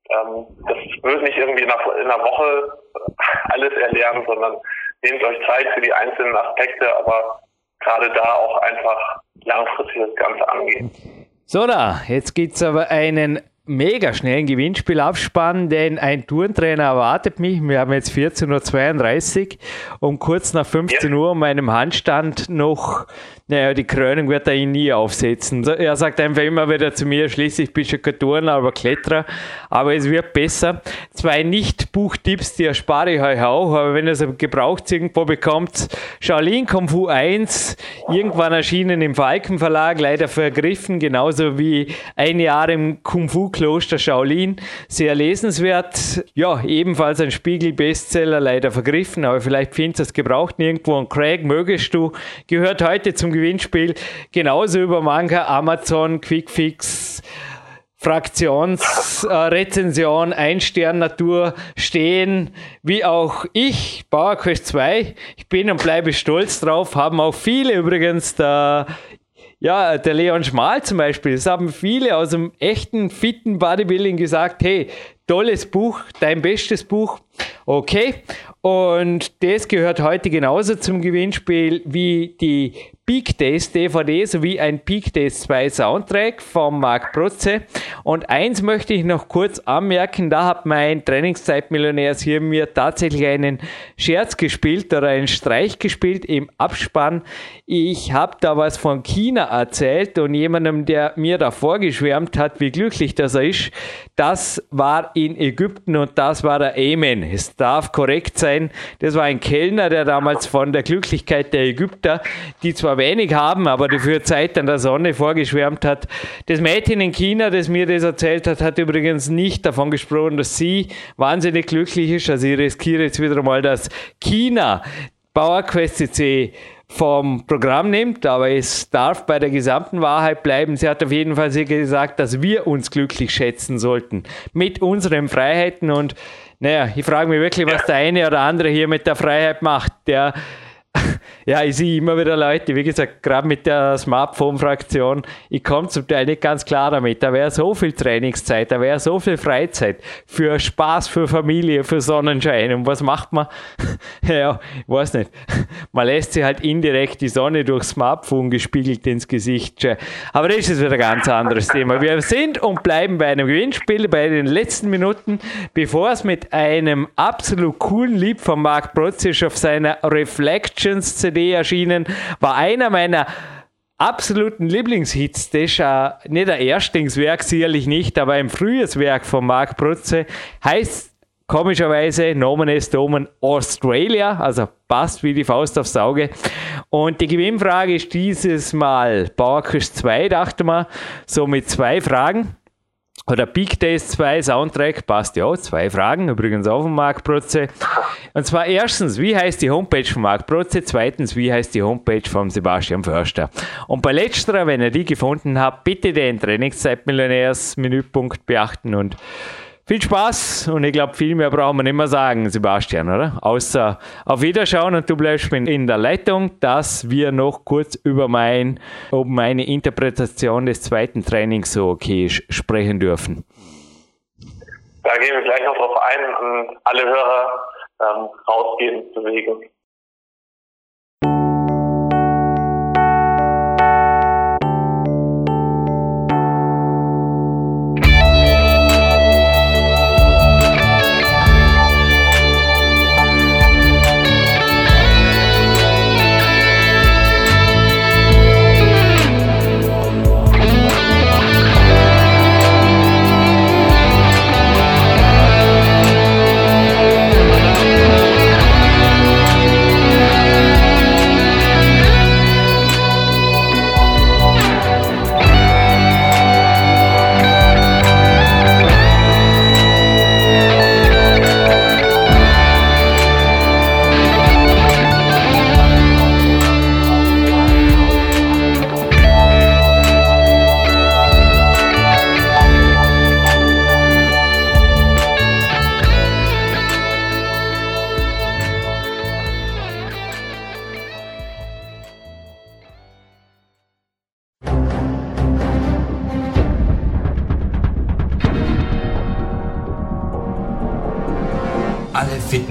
Ähm, das wird nicht irgendwie in einer, in einer Woche alles erlernen, sondern nehmt euch Zeit für die einzelnen Aspekte, aber gerade da auch einfach langfristig das Ganze angehen.
So, da, jetzt gibt es aber einen mega schnellen Gewinnspiel abspannen, denn ein Tourentrainer erwartet mich. Wir haben jetzt 14.32 Uhr und kurz nach 15 Uhr um meinem Handstand noch naja, die Krönung wird er ihn nie aufsetzen. Er sagt einfach immer wieder zu mir, schließlich bist du kein Turner, aber Kletterer. Aber es wird besser. Zwei Nicht-Buchtipps, die erspare ich euch auch, aber wenn ihr es gebraucht irgendwo bekommt, Shaolin Kung Fu 1, irgendwann erschienen im Falken Verlag, leider vergriffen, genauso wie ein Jahr im Kung Fu Kloster Shaolin. Sehr lesenswert. Ja, ebenfalls ein Spiegel-Bestseller, leider vergriffen, aber vielleicht findest du es gebraucht irgendwo. Und Craig, mögest du, gehört heute zum Gewinnspiel. Genauso über mancher Amazon Quickfix. Fraktionsrezension, äh, Ein-Stern Natur stehen, wie auch ich, Bauerquest 2. Ich bin und bleibe stolz drauf, haben auch viele übrigens da ja, der Leon Schmal zum Beispiel, das haben viele aus dem echten, fitten Bodybuilding gesagt, hey, tolles Buch, dein bestes Buch. Okay, und das gehört heute genauso zum Gewinnspiel wie die Peak Days DVD sowie ein Peak Days 2 Soundtrack von Marc Protze. Und eins möchte ich noch kurz anmerken, da hat mein Trainingszeitmillionärs hier mir tatsächlich einen Scherz gespielt oder einen Streich gespielt im Abspann. Ich habe da was von China erzählt und jemandem, der mir da vorgeschwärmt hat, wie glücklich das er ist, das war in Ägypten und das war der Amen. Es darf korrekt sein. Das war ein Kellner, der damals von der Glücklichkeit der Ägypter, die zwar wenig haben, aber dafür Zeit an der Sonne vorgeschwärmt hat. Das Mädchen in China, das mir das erzählt hat, hat übrigens nicht davon gesprochen, dass sie wahnsinnig glücklich ist. Also ich riskiere jetzt wieder mal, dass China PowerQuest CC vom Programm nimmt, aber es darf bei der gesamten Wahrheit bleiben. Sie hat auf jeden Fall gesagt, dass wir uns glücklich schätzen sollten mit unseren Freiheiten und naja, ich frage mich wirklich, was der eine oder andere hier mit der Freiheit macht. Der ja, ich sehe immer wieder Leute, wie gesagt, gerade mit der Smartphone-Fraktion, ich komme zum Teil nicht ganz klar damit. Da wäre so viel Trainingszeit, da wäre so viel Freizeit für Spaß, für Familie, für Sonnenschein. Und was macht man? ja, ich weiß nicht. Man lässt sich halt indirekt die Sonne durchs Smartphone gespiegelt ins Gesicht. Aber das ist wieder ein ganz anderes Thema. Wir sind und bleiben bei einem Gewinnspiel bei den letzten Minuten, bevor es mit einem absolut coolen Lied von Mark Protzisch auf seiner Reflection Productions CD erschienen, war einer meiner absoluten Lieblingshits. Das ist äh, nicht ein Erstlingswerk, sicherlich nicht, aber ein frühes Werk von Mark Prutze. Heißt komischerweise Nomen est Omen Australia, also passt wie die Faust aufs Auge. Und die Gewinnfrage ist dieses Mal Bauerküsch 2, dachte man, so mit zwei Fragen. Oder Big Days 2 Soundtrack passt ja auch. Zwei Fragen, übrigens auch von Marc Protze. Und zwar erstens, wie heißt die Homepage von Marc Protze? Zweitens, wie heißt die Homepage von Sebastian Förster? Und bei letzterer, wenn ihr die gefunden habt, bitte den Trainingszeit-Millionärs-Menüpunkt beachten und viel Spaß und ich glaube, viel mehr brauchen wir nicht mehr sagen, Sebastian, oder? Außer auf Wiederschauen und du bleibst in der Leitung, dass wir noch kurz über mein, ob meine Interpretation des zweiten Trainings so okay ist, sprechen dürfen.
Da gehen wir gleich noch drauf ein und alle Hörer ähm, rausgehen, bewegen.